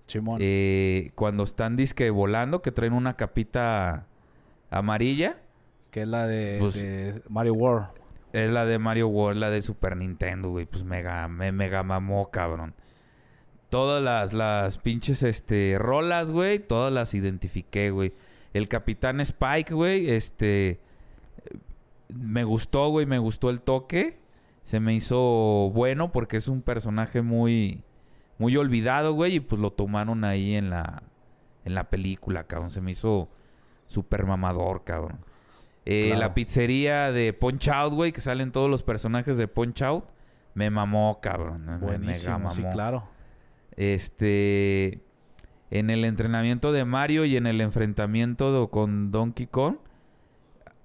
Chimón.
Eh, cuando están disque volando, que traen una capita amarilla.
que es la de,
pues-
de Mario World.
Es la de Mario World, la de Super Nintendo, güey. Pues mega, me mega mamó, cabrón. Todas las, las pinches, este, rolas, güey. Todas las identifiqué, güey. El Capitán Spike, güey, este... Me gustó, güey. Me gustó el toque. Se me hizo bueno porque es un personaje muy... Muy olvidado, güey. Y pues lo tomaron ahí en la... En la película, cabrón. Se me hizo súper mamador, cabrón. Eh,
Claro.
La pizzería de Punch Out, güey, que salen todos los personajes de Punch Out. Me mamó, cabrón. Me- Me mega
Buenísimo,
mamó.
sí, claro.
Este. En el entrenamiento de Mario y en el enfrentamiento con Donkey Kong.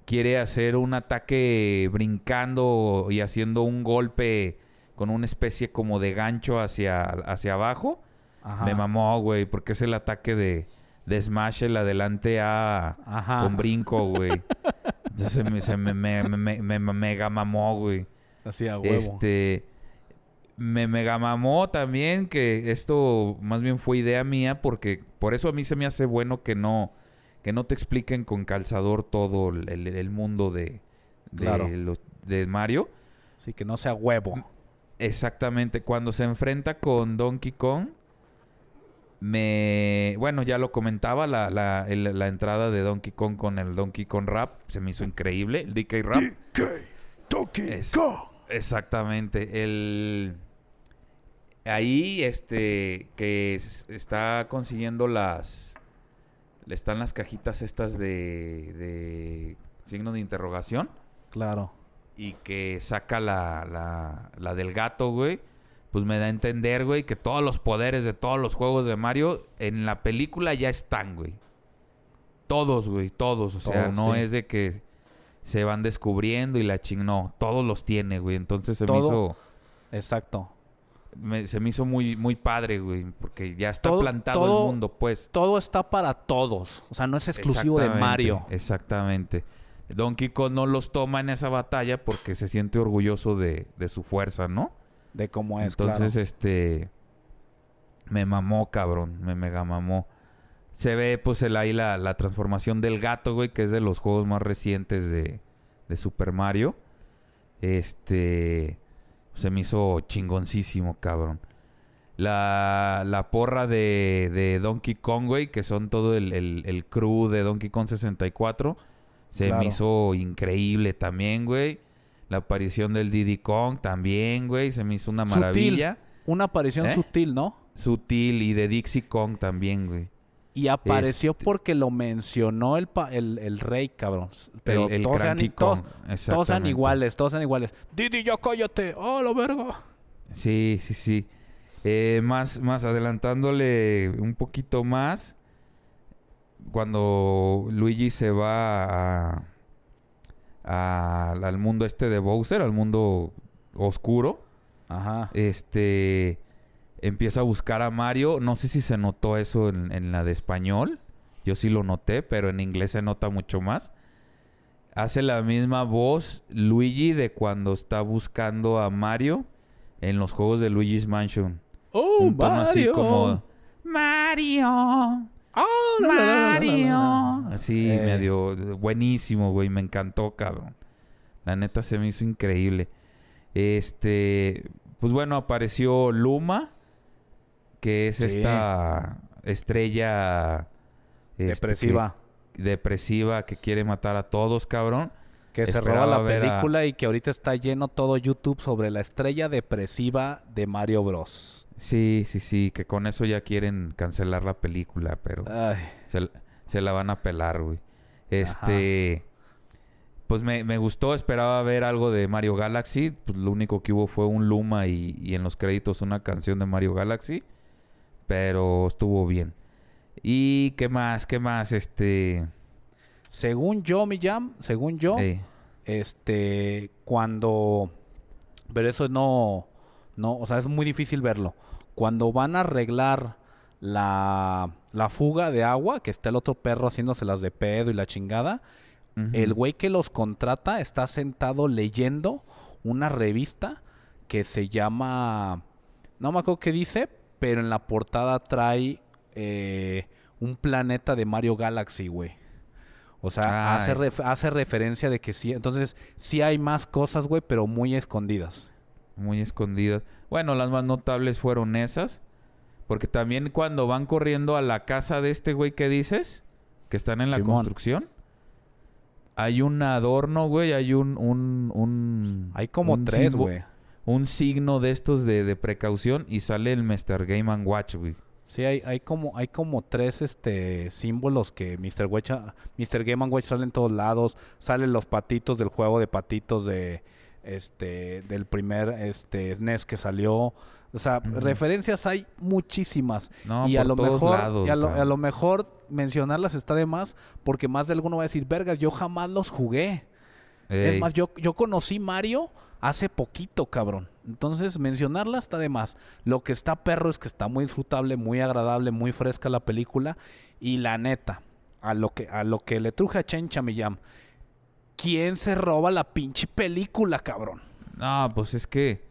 Quiere hacer un ataque brincando y haciendo un golpe con una especie como de gancho hacia, hacia abajo.
Ajá.
Me mamó, güey, porque es el ataque de, de Smash el adelante A
Ajá.
con brinco, güey. Entonces me, se me, me, me, me- me mega mamó, güey.
Así a huevo.
Este. Me mega mamó también que esto más bien fue idea mía porque por eso a mí se me hace bueno que no que no te expliquen con calzador todo el, el- el mundo de de,
Claro.
los, de Mario.
Sí, que no sea huevo.
Exactamente, cuando se enfrenta con Donkey Kong me bueno, ya lo comentaba la, la, el- la entrada de Donkey Kong con el Donkey Kong Rap, se me hizo increíble, el DK Rap.
DK Donkey
Es-
Kong.
Exactamente. El ahí este que está consiguiendo las le están las cajitas estas de de signo de interrogación
Claro.
y que saca la la, la del gato, güey. Pues me da a entender, güey, que todos los poderes de todos los juegos de Mario en la película ya están, güey. Todos, güey, todos. O sea,
Todos,
no
sí.
es de que se van descubriendo y la ching... No, todos los tiene, güey. Entonces se me hizo...
Exacto.
me- se me hizo muy, muy padre, güey. Porque ya está
Todo-
plantado
todo-
el mundo, pues.
Todo está para todos. O sea, no es exclusivo de Mario.
Exactamente. Donkey Kong no los toma en esa batalla porque se siente orgulloso de, de su fuerza, ¿no?
De cómo es,
Entonces,
claro.
este... Me mamó, cabrón. Me mega mamó. Se ve, pues, el, ahí la, la transformación del gato, güey, que es de los juegos más recientes de, de Super Mario. Este. Se me hizo chingoncísimo, cabrón. La, la porra de, de Donkey Kong, güey, que son todo el, el, el crew de Donkey Kong 64. Se
Claro.
me hizo increíble también, güey. La aparición del Diddy Kong también, güey. Se me hizo una
Sutil.
maravilla.
Una aparición
¿Eh?
sutil, ¿no?
Sutil y de Dixie Kong también, güey.
Y apareció
Este-
porque lo mencionó el, pa- el, el rey, cabrón. Pero
el, el
todos,
Cranky
todos, todos iguales, todos eran iguales. Didi, ya cállate. ¡Oh, la verga!
Sí, sí, sí. Eh, más, más adelantándole un poquito más. Cuando Luigi se va a, a- al mundo este de Bowser, al mundo oscuro,
Ajá.
este empieza a buscar a Mario. No sé si se notó eso en, en la de español. Yo sí lo noté, pero en inglés se nota mucho más. Hace la misma voz Luigi de cuando está buscando a Mario en los juegos de Luigi's Mansion.
¡Oh,
Un tono así como Mario,
¡Oh, la, la, la, la, la, la,
Mario. Así
Eh,
medio buenísimo, güey. Me encantó, cabrón. La neta se me hizo increíble. Este, pues bueno, apareció Luma, que es
Sí.
esta estrella este,
Depresiva.
que- depresiva que quiere matar a todos, cabrón.
Que se roba la
a-
película y que ahorita está lleno todo YouTube sobre la estrella depresiva de Mario Bros.
Sí, sí, sí, que con eso ya quieren cancelar la película, pero
Ay,
se, se la van a pelar, güey. Este, pues me, me gustó, esperaba ver algo de Mario Galaxy, pues lo único que hubo fue un Luma y, y en los créditos una canción de Mario Galaxy, pero estuvo bien. ¿Y qué más? ¿Qué más? Este,
según yo, mi jam, según yo, este, cuando, pero eso no, no, o sea, es muy difícil verlo. Cuando van a arreglar la, la fuga de agua, que está el otro perro haciéndoselas de pedo y la chingada, el güey que los contrata está sentado leyendo una revista que se llama, no me acuerdo qué dice, pero en la portada trae eh, un planeta de Mario Galaxy, güey. O sea, hace, ref- hace referencia de que sí, entonces sí hay más cosas, güey, pero muy escondidas.
Muy escondidas. Bueno, las más notables fueron esas. Porque también cuando van corriendo a la casa de este güey que dices, que están en la
Simón.
construcción, hay un adorno, güey, hay un... un, un
Hay como
un
tres,
signo-
güey.
Un signo de estos de, de precaución y sale el Mr. Game Watch, güey.
Sí, hay, hay como hay como tres este símbolos que Mr. Wecha, Mr. Game Watch sale en todos lados, salen los patitos del juego de patitos de este del primer este SNES que salió. O sea, referencias hay muchísimas.
No,
y a lo mejor
lados,
y a lo,
cabrón.
a lo mejor mencionarlas está de más porque más de alguno va a decir, "Vergas, yo jamás los jugué."
Ey,
Es más, yo, yo conocí Mario hace poquito, cabrón. Entonces, mencionarla está de más. Lo que está perro es que está muy disfrutable, muy agradable, muy fresca la película. Y la neta, a lo que, a lo que le truje a Chen Chamillam, ¿quién se roba la pinche película, cabrón?
No, pues es que...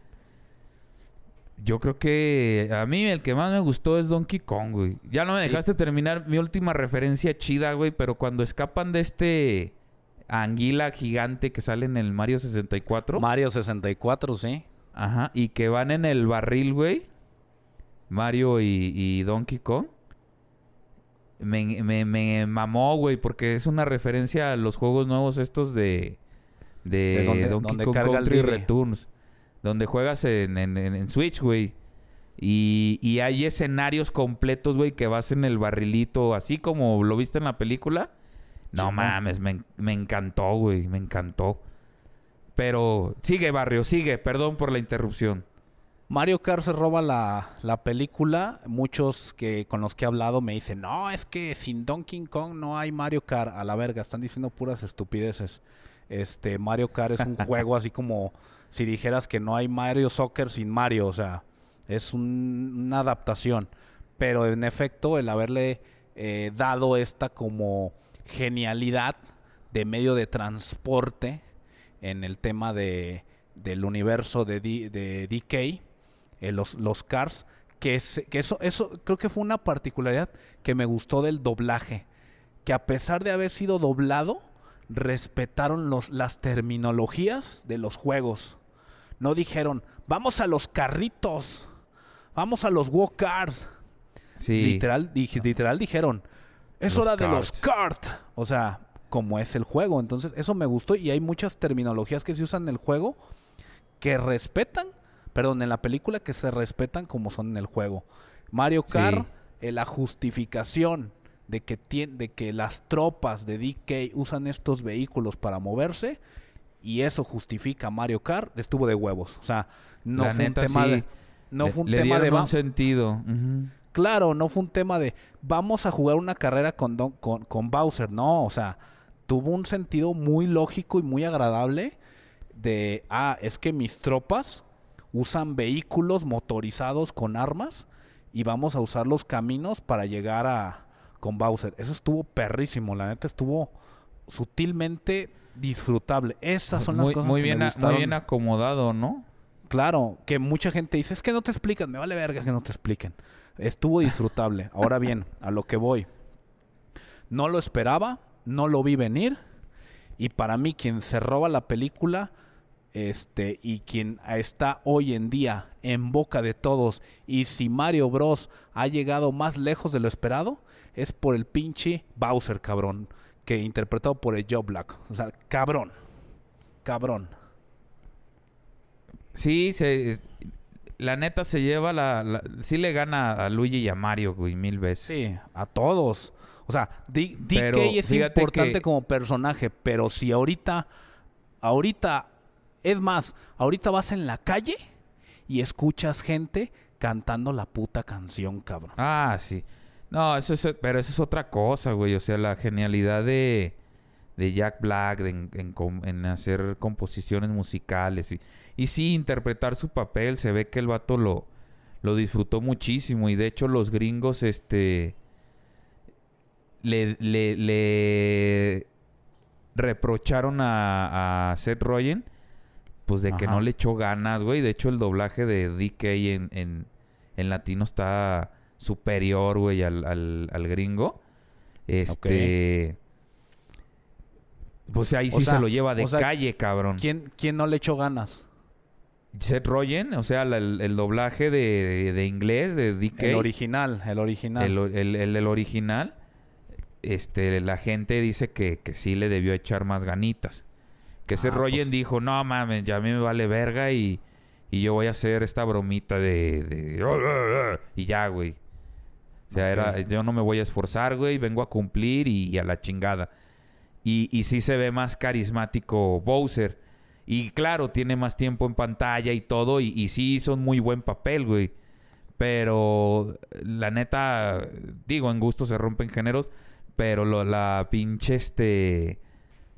Yo creo que a mí el que más me gustó es Donkey Kong, güey. Ya no me
Sí.
dejaste terminar mi última referencia chida, güey, pero cuando escapan de este anguila gigante que sale en el Mario 64,
Mario 64, sí.
ajá, y que van en el barril, güey, Mario y, y Donkey Kong, me, me, me mamó, güey, porque es una referencia a los juegos nuevos estos de, de,
De donde-
Donkey
donde
Kong Country. Returns, donde juegas en, en, en- Switch, güey. Y, y hay escenarios completos, güey, que vas en el barrilito, así como lo viste en la película. No mames, me, me encantó, güey, me encantó. Pero sigue, barrio, sigue, perdón por la interrupción.
Mario Kart se roba la, la película. Muchos que con los que he hablado me dicen, no, es que sin Donkey Kong no hay Mario Kart. A la verga, están diciendo puras estupideces. Este, Mario Kart es un juego así como si dijeras que no hay Mario Soccer sin Mario. O sea, es un- una adaptación. Pero en efecto, el haberle eh, dado esta como genialidad de medio de transporte en el tema de, del universo de, D- de DK, eh, los, los Cars, que, es- que eso, eso creo que fue una particularidad que me gustó del doblaje, que a pesar de haber sido doblado, respetaron los, las terminologías de los juegos. No dijeron, vamos a los carritos, vamos a los walk-cars.
Sí.
Literal, literal dijeron, es
Los
hora de los kart. O sea, como es el juego. Entonces, eso me gustó y hay muchas terminologías que se usan en el juego que respetan, perdón, en la película que se respetan como son en el juego. Mario Kart,
Sí.
eh, la justificación de que, tien- de que las tropas de DK usan estos vehículos para moverse y eso justifica Mario Kart, estuvo de huevos. O sea, no
La
fue
neta,
un tema
sí.
de... No
le,
fue un
le
tema de...
un sentido.
Claro, no fue un tema de vamos a jugar una carrera con, Don- con, con Bowser. No, o sea, tuvo un sentido muy lógico y muy agradable de, ah, es que mis tropas usan vehículos motorizados con armas y vamos a usar los caminos para llegar a con Bowser. Eso estuvo perrísimo, la neta estuvo sutilmente disfrutable. Esas son las cosas
muy
que
bien,
me
muy bien acomodado, ¿no?
Claro, que mucha gente dice, es que no te explican, me vale verga que no te expliquen. Estuvo disfrutable. Ahora bien, a lo que voy. No lo esperaba, no lo vi venir. Y para mí, quien se roba la película, este, y quien está hoy en día en boca de todos, y si Mario Bros ha llegado más lejos de lo esperado, es por el pinche Bowser, cabrón. Que interpretado por el Joe Black. O sea, cabrón. Cabrón.
Sí, se, la neta se lleva la, la- Sí le gana a Luigi y a Mario, güey, mil veces.
Sí, a todos. O sea, D- DK
Pero
es importante
que-
como personaje, pero si ahorita, ahorita, es más, ahorita vas en la calle y escuchas gente cantando la puta canción, cabrón.
Ah, sí. No, eso es... Pero eso es otra cosa, güey. O sea, la genialidad de... De Jack Black en, en hacer composiciones musicales y, y sí interpretar su papel se ve que el vato lo lo disfrutó muchísimo y de hecho los gringos este le, le, le reprocharon a, a Seth Rogen pues de que no le echó ganas, güey. De hecho el doblaje de DK en, en, en latino está superior, güey, al, al, al gringo. Este... Pues ahí
O
sí
sea,
se lo lleva de
o sea,
calle, cabrón.
¿Quién, quién no le echó ganas?
Seth Rogen, o sea, la- el, el doblaje de, de inglés de DK.
El original, el original.
El, el, el del original, este, la gente dice que, que sí le debió echar más ganitas. Que Seth
Ah,
Rogen
pues.
dijo, no mames, ya a mí me vale verga y, y yo voy a hacer esta bromita de... de- y ya, güey. O sea, era, yo no me voy a esforzar, güey, vengo a cumplir y, y a la chingada. Y, y sí se ve más carismático Bowser. Y claro, tiene más tiempo en pantalla y todo. Y, y sí hizo un muy buen papel, güey. Pero la neta, digo, en gusto se rompen géneros. Pero lo- la pinche, este...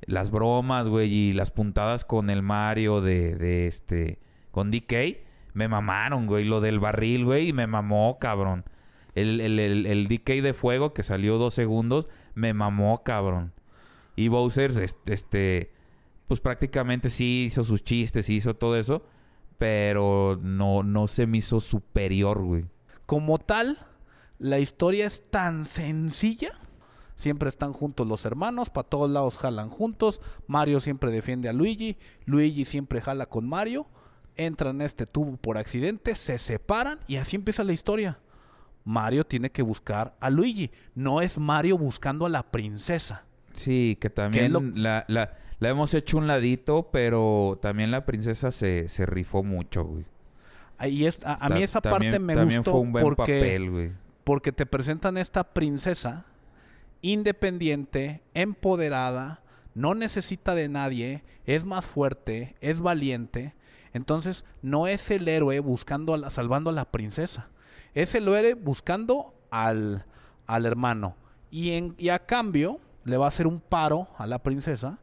Las bromas, güey, y las puntadas con el Mario de, de este... Con DK, me mamaron, güey. Lo del barril, güey, me mamó, cabrón. El, el, el, DK de fuego que salió dos segundos, me mamó, cabrón. Y Bowser, es- este, pues prácticamente sí hizo sus chistes, hizo todo eso, pero no, no se me hizo superior, güey.
Como tal, la historia es tan sencilla. Siempre están juntos los hermanos, para todos lados jalan juntos. Mario siempre defiende a Luigi, Luigi siempre jala con Mario. Entran en este tubo por accidente, se separan y así empieza la historia. Mario tiene que buscar a Luigi, no es Mario buscando a la princesa.
Sí, que también
lo-
la, la, la hemos hecho un ladito, pero también la princesa se, se rifó mucho, güey.
Ahí es, a, a mí esa
también-
parte me gustó
fue un buen
porque
papel, güey.
porque te presentan esta princesa independiente, empoderada, no necesita de nadie, es más fuerte, es valiente. Entonces, no es el héroe buscando a la- salvando a la princesa. Es el héroe buscando al, al hermano. Y, en, y a cambio, le va a hacer un paro a la princesa,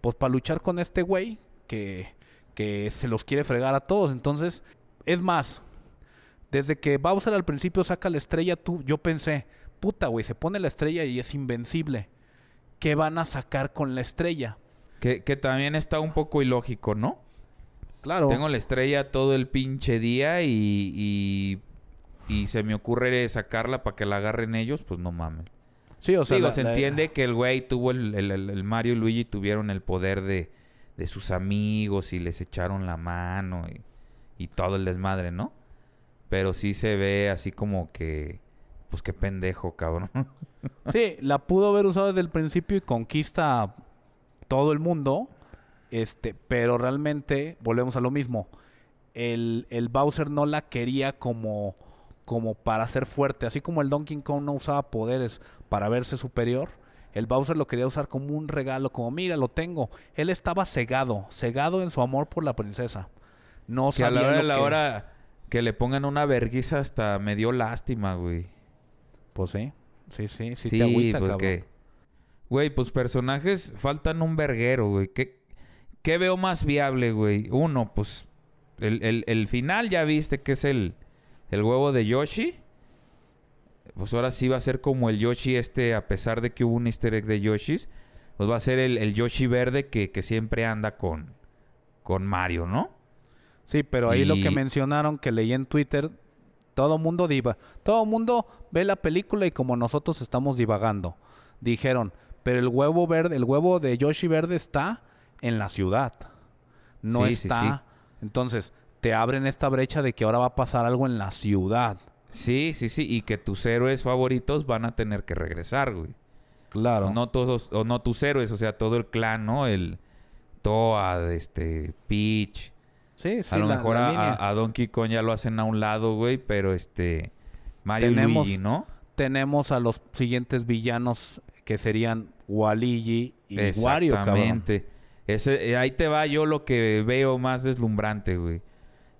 pues para luchar con este güey que, que se los quiere fregar a todos. Entonces, es más, desde que Bowser al principio saca la estrella, tú, yo pensé, puta, güey, se pone la estrella y es invencible. ¿Qué van a sacar con la estrella?
Que, que también está un poco ilógico, ¿no?
Claro.
Tengo la estrella todo el pinche día y, y, y se me ocurre sacarla para que la agarren ellos, pues no mames.
Sí, o sea,
Digo,
la-
se
la-
entiende que el güey tuvo el, el- el- el Mario y Luigi tuvieron el poder de, de sus amigos y les echaron la mano y, y todo el desmadre, ¿no? Pero sí se ve así como que, pues qué pendejo, cabrón.
Sí, la pudo haber usado desde el principio y conquista todo el mundo. Este, pero realmente, volvemos a lo mismo. El, el Bowser no la quería como, como para ser fuerte. Así como el Donkey Kong no usaba poderes para verse superior. El Bowser lo quería usar como un regalo, como mira, lo tengo. Él estaba cegado, cegado en su amor por la princesa. No
que a la hora de la
que-
hora que le pongan una verguiza hasta me dio lástima, güey.
Pues sí, sí, sí, sí,
Sí,
te agüita,
pues
cabrón.
que... Güey, pues personajes faltan un verguero, güey. ¿Qué, qué veo más viable, güey? Uno, pues el, el- el final ya viste que es el, el huevo de Yoshi. Pues ahora sí va a ser como el Yoshi este, a pesar de que hubo un easter egg de Yoshis. Pues va a ser el, el Yoshi verde que, que siempre anda con, con Mario, ¿no?
Sí, pero ahí lo que mencionaron que leí en Twitter, todo mundo diva, todo mundo ve la película y como nosotros estamos divagando, dijeron, pero el huevo verde, el huevo de Yoshi verde está en la ciudad, no
Sí, sí,
está.
sí.
Entonces te abren esta brecha de que ahora va a pasar algo en la ciudad,
Sí, sí, sí. Y que tus héroes favoritos van a tener que regresar, güey.
claro.
O no todos, o no tus héroes, o sea, todo el clan, ¿no? El Toad, este, Peach.
Sí, sí,
a lo
la-
mejor
la
a, a- Donkey Kong ya lo hacen a un lado, güey, pero este Mario y
Tenemos-
Luigi, ¿no?
tenemos a los siguientes villanos que serían Waluigi y Wario, cabrón.
Exactamente. Ese, eh, ahí te va yo lo que veo más deslumbrante, güey.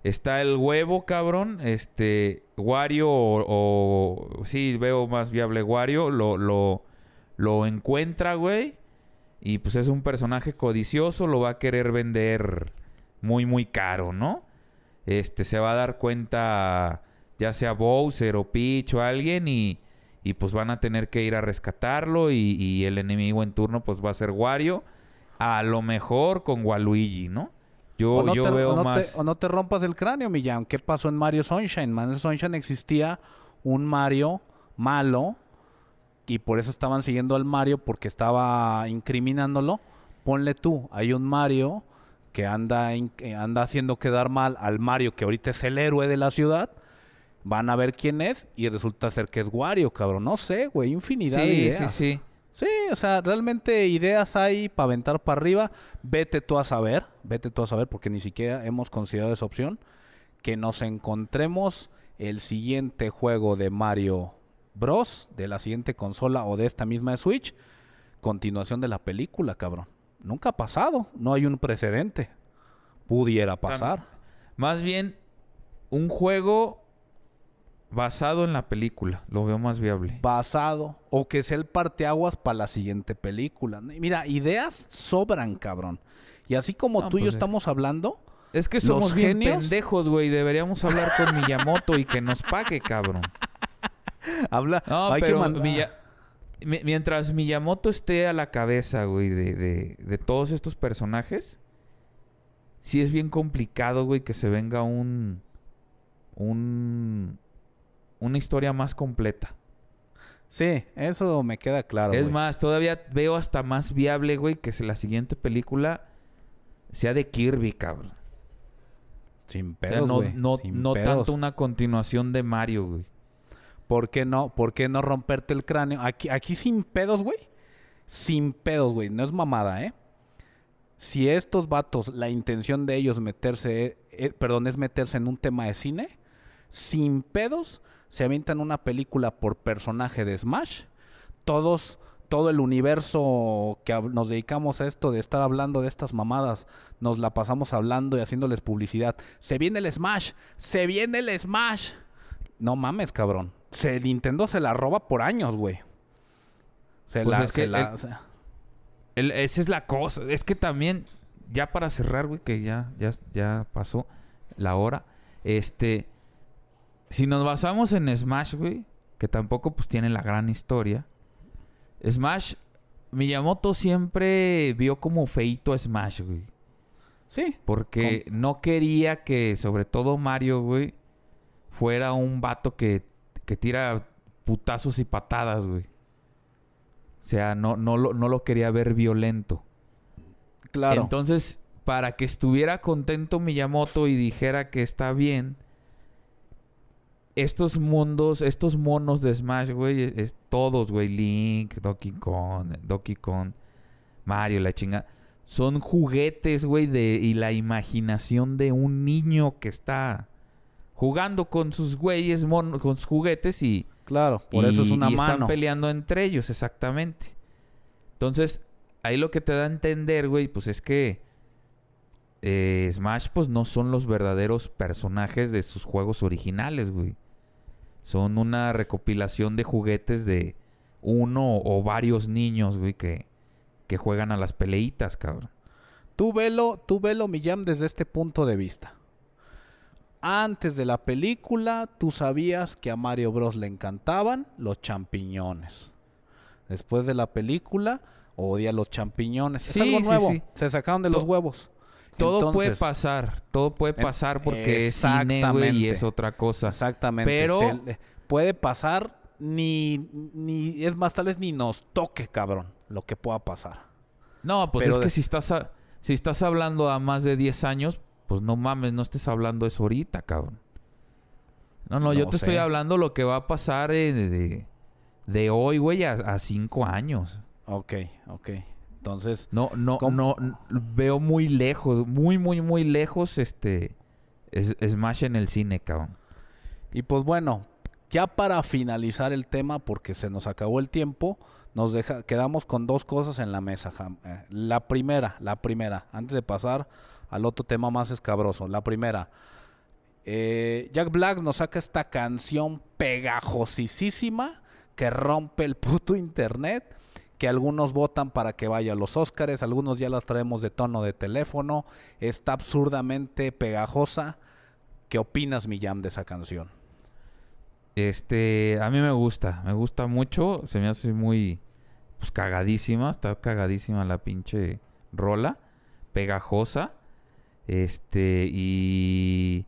Está el huevo, cabrón. Este, Wario o, o- sí, veo más viable Wario. Lo, lo, lo encuentra, güey. Y pues es un personaje codicioso. Lo va a querer vender muy, muy caro, ¿no? Este, se va a dar cuenta ya sea Bowser o Peach o alguien y, y pues van a tener que ir a rescatarlo y, y el enemigo en turno pues va a ser Wario. A lo mejor con Waluigi, ¿no? Yo,
o no,
yo
te,
veo
o no
más...
te- o no te rompas el cráneo, Millán. ¿Qué pasó en Mario Sunshine? Man, en Sunshine existía un Mario malo y por eso estaban siguiendo al Mario porque estaba incriminándolo. Ponle tú, hay un Mario que anda, in- anda haciendo quedar mal al Mario que ahorita es el héroe de la ciudad. Van a ver quién es y resulta ser que es Wario, cabrón. No sé, güey, infinidad de
Sí, sí,
ideas.
sí.
Sí, o sea, realmente ideas hay para aventar para arriba. Vete tú a saber, vete tú a saber, porque ni siquiera hemos considerado esa opción. Que nos encontremos el siguiente juego de Mario Bros. de la siguiente consola o de esta misma Switch. Continuación de la película, cabrón. Nunca ha pasado, no hay un precedente. Pudiera pasar.
Más bien, un juego basado en la película. Lo veo más viable.
basado o que sea el parteaguas para la siguiente película. Mira, ideas sobran, cabrón. Y así como
No,
tú y yo
pues es-
estamos hablando,
Es que
Los
somos bien
genios-
pendejos, güey. Deberíamos hablar con Miyamoto y que nos pague, cabrón.
habla,
No,
hay que
pero Miya- mientras Miyamoto esté a la cabeza, güey, de, de- de todos estos personajes, sí es bien complicado, güey, que se venga un... un una historia más completa.
Sí, eso me queda claro.
es
güey.
más, todavía veo hasta más viable, güey, que la siguiente película sea de Kirby, cabrón.
sin
O sea,
pedos,
no,
güey,
no,
sin
no
pedos.
tanto una continuación de Mario, güey.
¿Por qué no? ¿Por qué no romperte el cráneo? Aquí, aquí sin pedos, güey. Sin pedos, güey. No es mamada, ¿eh? Si estos vatos, la intención de ellos meterse, eh, perdón, es meterse en un tema de cine, sin pedos, se avientan una película por personaje de Smash. Todos, todo el universo que nos dedicamos a esto de estar hablando de estas mamadas, nos la pasamos hablando y haciéndoles publicidad. Se viene el Smash, se viene el Smash. No mames, cabrón. Se, Nintendo se la roba por años, güey. Se
Pues
la,
es que
se la-
el-
o sea,
El- esa es la cosa. Es que también, ya para cerrar, güey, que ya, ya, ya pasó la hora. Este, si nos basamos en Smash, güey, que tampoco pues tiene la gran historia. Smash, Miyamoto siempre vio como feito a Smash, güey.
sí,
Porque no quería que, sobre todo Mario, güey, fuera un vato que, que tira putazos y patadas, güey. O sea, no, no, lo, no lo quería ver violento.
Claro.
Entonces, para que estuviera contento Miyamoto y dijera que está bien, estos mundos, estos monos de Smash, güey, es, es todos, güey, Link, Donkey Kong, Donkey Kong, Mario, la chinga, son juguetes, güey, de y la imaginación de un niño que está jugando con sus güeyes, mon- con sus juguetes y
claro, por eso es una
y
mano.
están peleando entre ellos, exactamente. Entonces, ahí lo que te da a entender, güey, pues es que eh, Smash, pues no son los verdaderos personajes de sus juegos originales, güey. Son una recopilación de juguetes de uno o varios niños, güey, que, que juegan a las peleitas, cabrón.
Tú velo, tú velo, Millán, desde este punto de vista. Antes de la película, tú sabías que a Mario Bros. le encantaban los champiñones. Después de la película, odia los champiñones.
Sí,
es algo
sí,
nuevo.
sí.
Se sacaron de los huevos.
Todo puede pasar, todo puede
en-
pasar porque es cine, güey, y es otra cosa.
Exactamente.
Pero-
Se- puede pasar ni, ni... Es más, tal vez ni nos toque, cabrón, lo que pueda pasar.
No, pues
Pero
es que si estás a- si estás hablando a más de 10 años, pues no mames, no estés hablando eso ahorita, cabrón. No, no, yo te estoy hablando lo que va a pasar eh, de, de, hoy, güey, a 5 años.
Ok, ok. Entonces,
No, no,
¿Cómo?
no, veo muy lejos, muy, muy, muy lejos, este, es- Smash en el cine, cabrón.
Y pues bueno, ya para finalizar el tema, porque se nos acabó el tiempo, nos deja, quedamos con dos cosas en la mesa. Eh, La primera, la primera, antes de pasar al otro tema más escabroso. La primera, eh, Jack Black nos saca esta canción pegajosísima que rompe el puto internet, que algunos votan para que vaya a los Óscares, algunos ya las traemos de tono de teléfono, está absurdamente pegajosa. ¿Qué opinas, Millán, de esa canción?
Este, a mí me gusta, me gusta mucho, se me hace muy, pues cagadísima, está cagadísima la pinche rola, pegajosa, este, y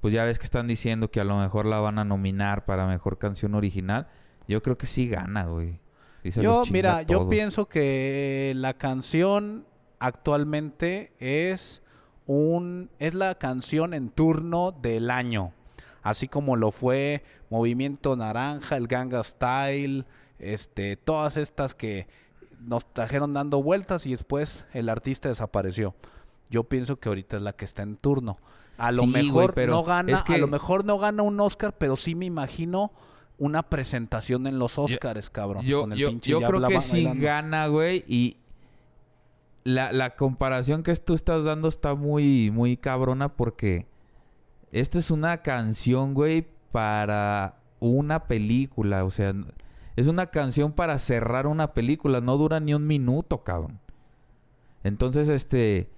pues ya ves que están diciendo que a lo mejor la van a nominar para mejor canción original, yo creo que sí gana, güey. Sí
Yo, mira, yo pienso que la canción actualmente es un es la canción en turno del año, así como lo fue Movimiento Naranja, el Ganga Style, este, todas estas que nos trajeron dando vueltas y después el artista desapareció. Yo pienso que ahorita es la que está en turno. A lo
Sí, güey,
mejor
pero
no gana,
es que-
a lo mejor no gana un Oscar, pero sí me imagino una presentación en los Oscars, cabrón.
Yo,
con el
yo,
pinche
yo creo que sí gana, güey. Y la, la comparación que tú estás dando está muy, muy cabrona porque esta es una canción, güey, para una película. O sea, es una canción para cerrar una película. No dura ni un minuto, cabrón. Entonces, este,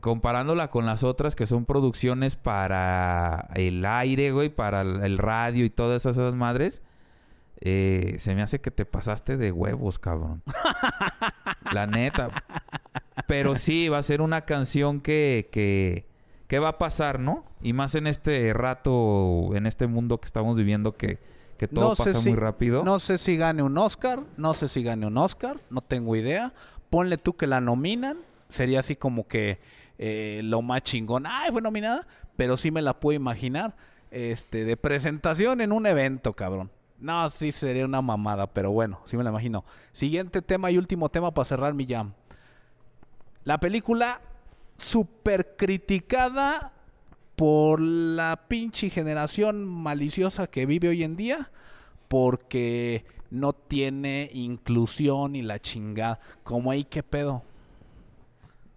comparándola con las otras que son producciones para el aire, güey, para el radio y todas esas, esas madres, eh, se me hace que te pasaste de huevos, cabrón. La neta. Pero sí, va a ser una canción que, que, que va a pasar, ¿no? Y más en este rato, en este mundo que estamos viviendo que, que todo
No sé
pasa
si-
muy rápido.
No sé si gane un Oscar, no sé si gane un Oscar, no tengo idea. Ponle tú que la nominan, sería así como que eh, lo más chingón. Ay, fue nominada, pero sí me la puedo imaginar. Este, de presentación en un evento, cabrón. No, sí sería una mamada, pero bueno, sí me la imagino. Siguiente tema y último tema para cerrar mi jam. La película super criticada por la pinche generación maliciosa que vive hoy en día porque no tiene inclusión y la chingada. Como ahí, ¿qué pedo?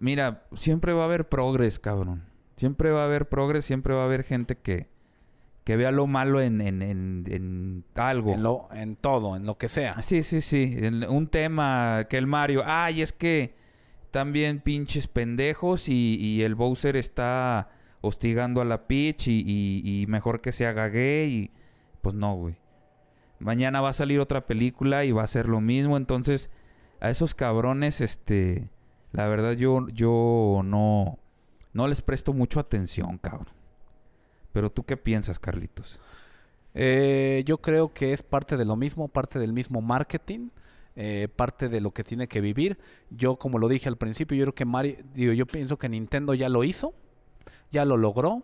Mira, siempre va a haber progres, cabrón. Siempre va a haber progres, siempre va a haber gente que, que vea lo malo en, en, en, en algo.
En, lo, en todo, en lo que sea.
Sí, sí, sí. Un tema que el Mario. Ay, es que también pinches pendejos y, y el Bowser está hostigando a la Peach y, y- y mejor que se haga gay. Y, pues no, güey. Mañana va a salir otra película y va a ser lo mismo. Entonces, a esos cabrones, este. La verdad, yo, yo no. No les presto mucho atención, cabrón. Pero tú qué piensas, Carlitos?
Eh, yo creo que es parte de lo mismo, parte del mismo marketing. eh, parte de lo que tiene que vivir. Yo, como lo dije al principio, yo creo que Mario, digo, yo pienso que Nintendo ya lo hizo, ya lo logró,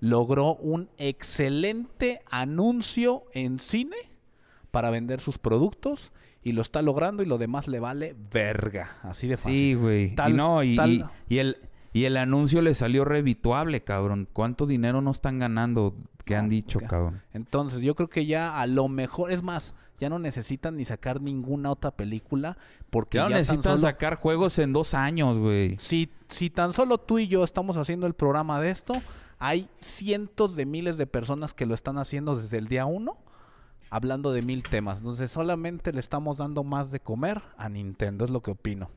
logró un excelente anuncio en cine para vender sus productos y lo está logrando y lo demás le vale verga, así de fácil.
Sí, güey. Y no, y,
tal-
y- y el, y el anuncio le salió revituable, cabrón. ¿Cuánto dinero no están ganando que han
No,
dicho, cabrón?
Entonces, yo creo que ya a lo mejor, es más, ya no necesitan ni sacar ninguna otra película porque
Ya no necesitan
solo-
sacar juegos en dos años, güey.
Si, si tan solo tú y yo estamos haciendo el programa de esto, hay cientos de miles de personas que lo están haciendo desde el día uno, hablando de mil temas. Entonces solamente le estamos dando más de comer a Nintendo, es lo que opino.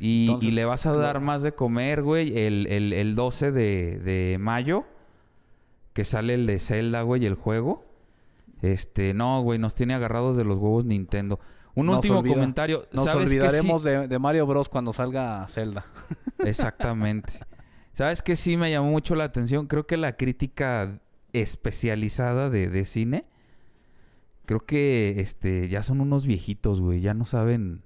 Y,
Entonces,
y le vas a dar más de comer, güey, el, el, el 12 de, de mayo, que sale el de Zelda, güey, el juego. Este, no, güey, nos tiene agarrados de los huevos Nintendo. Un
Nos
último
olvida-
comentario.
Nos
¿Sabes qué sí?
olvidaremos de, de Mario Bros cuando salga Zelda.
Exactamente. ¿Sabes qué sí me llamó mucho la atención? Creo que la crítica especializada de, de cine, creo que este ya son unos viejitos, güey. Ya no saben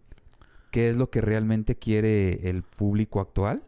qué es lo que realmente quiere el público actual.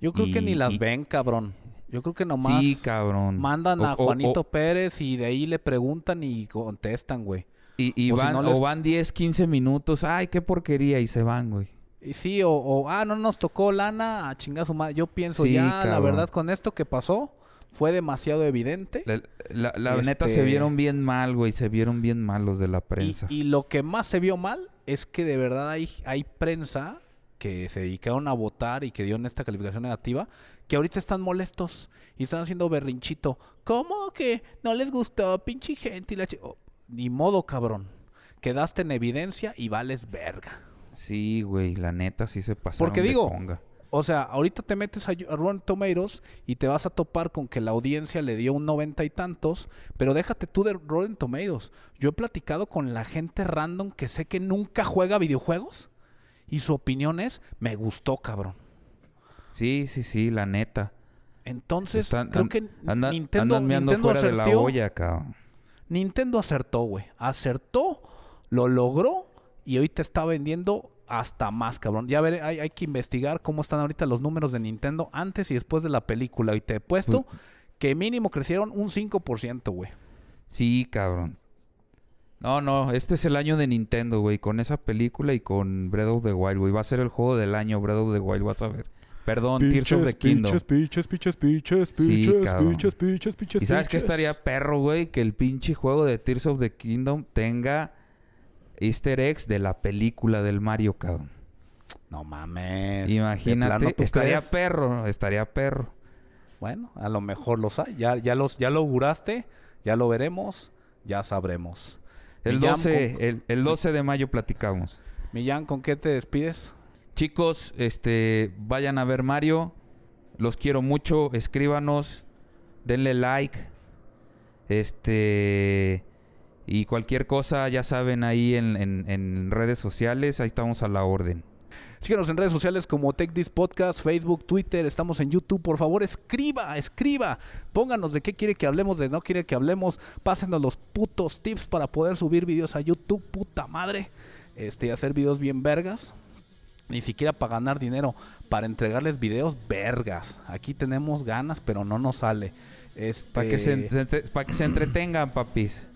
Yo creo que ni las
y-
ven, cabrón. Yo creo que nomás
sí, cabrón.
mandan
O-
a
o-
Juanito
o-
Pérez y de ahí le preguntan y contestan, güey.
y y
o si
van,
no
o
les-
van 10, 15 minutos. Ay, qué porquería. Y se van, güey.
Y sí, o, o, ah, no nos tocó lana, a chingar su madre. Yo pienso
Sí,
ya, la verdad, con esto que pasó, fue demasiado evidente.
La, la- la neta se
Este-
vieron bien mal, güey. Se vieron bien mal los de la prensa.
y lo que más se vio mal es que de verdad hay, hay prensa que se dedicaron a votar y que dieron esta calificación negativa, que ahorita están molestos y están haciendo berrinchito. ¿Cómo que no les gustó, pinche gente? Y la oh, ni modo, cabrón. Quedaste en evidencia y vales verga.
Sí, güey. La neta sí se pasaron
Porque digo,
conga.
O sea, ahorita te metes a, a Rotten Tomatoes y te vas a topar con que la audiencia le dio un noventa y tantos, pero déjate tú de Rotten Tomatoes. Yo he platicado con la gente random que sé que nunca juega videojuegos y su opinión es, me gustó, cabrón.
Sí, sí, sí, la neta.
Entonces,
Están-
creo
an-
que
anda-
Nintendo,
andan
Nintendo
fuera de la olla, cabrón.
Nintendo acertó, güey. Acertó, lo logró y hoy te está vendiendo hasta más, cabrón. Ya veré, hay, hay que investigar cómo están ahorita los números de Nintendo antes y después de la película. Y te he puesto
Pues
que mínimo crecieron un 5%, güey.
Sí, cabrón. No, no, este es el año de Nintendo, güey, con esa película y con Breath of the Wild, güey. Va a ser el juego del año, Breath of the Wild, vas a ver. Perdón, Tears of the Kingdom.
Piches, piches, piches,
Sí,
piches,
cabrón.
piches, piches, piches,
¿Y sabes qué
piches.
estaría perro, güey? Que el pinche juego de Tears of the Kingdom tenga easter eggs de la película del Mario, cabrón.
No mames. ¿De
Imagínate,
plano
estaría
crees?
perro, estaría perro.
Bueno, a lo mejor los hay. Ya, ya, los, ya lo auguraste, ya lo veremos, ya sabremos.
El
Millán,
12,
con-
el, el 12 de mayo platicamos.
Millán, ¿con qué te despides?
Chicos, este, vayan a ver Mario. Los quiero mucho. Escríbanos. Denle like. Este. Y cualquier cosa, ya saben, ahí en, en- en redes sociales. Ahí estamos a la orden.
Síguenos en redes sociales como Take This Podcast, Facebook, Twitter, estamos en YouTube. Por favor, escriba, escriba. Pónganos de qué quiere que hablemos, de no quiere que hablemos. Pásenos los putos tips para poder subir videos a YouTube, puta madre. Este, hacer videos bien vergas. Ni siquiera para ganar dinero, para entregarles videos vergas. Aquí tenemos ganas, pero no nos sale. Este,
Para que, se entre- pa' que se entretengan, papis.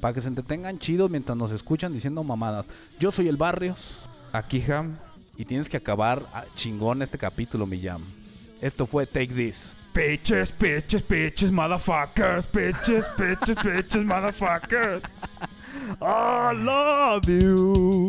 Para que se entretengan chidos mientras nos escuchan diciendo mamadas. Yo soy el Barrios.
Aquí, Ham.
Y tienes que acabar ah, chingón este capítulo, Millán. Esto fue Take This.
Bitches, bitches, bitches, motherfuckers. Bitches, bitches, bitches, motherfuckers. I love you.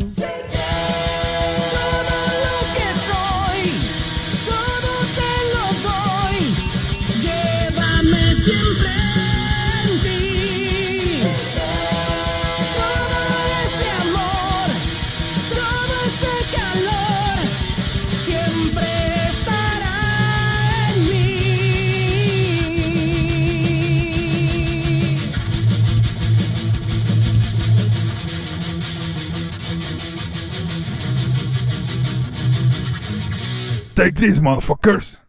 Take these motherfuckers.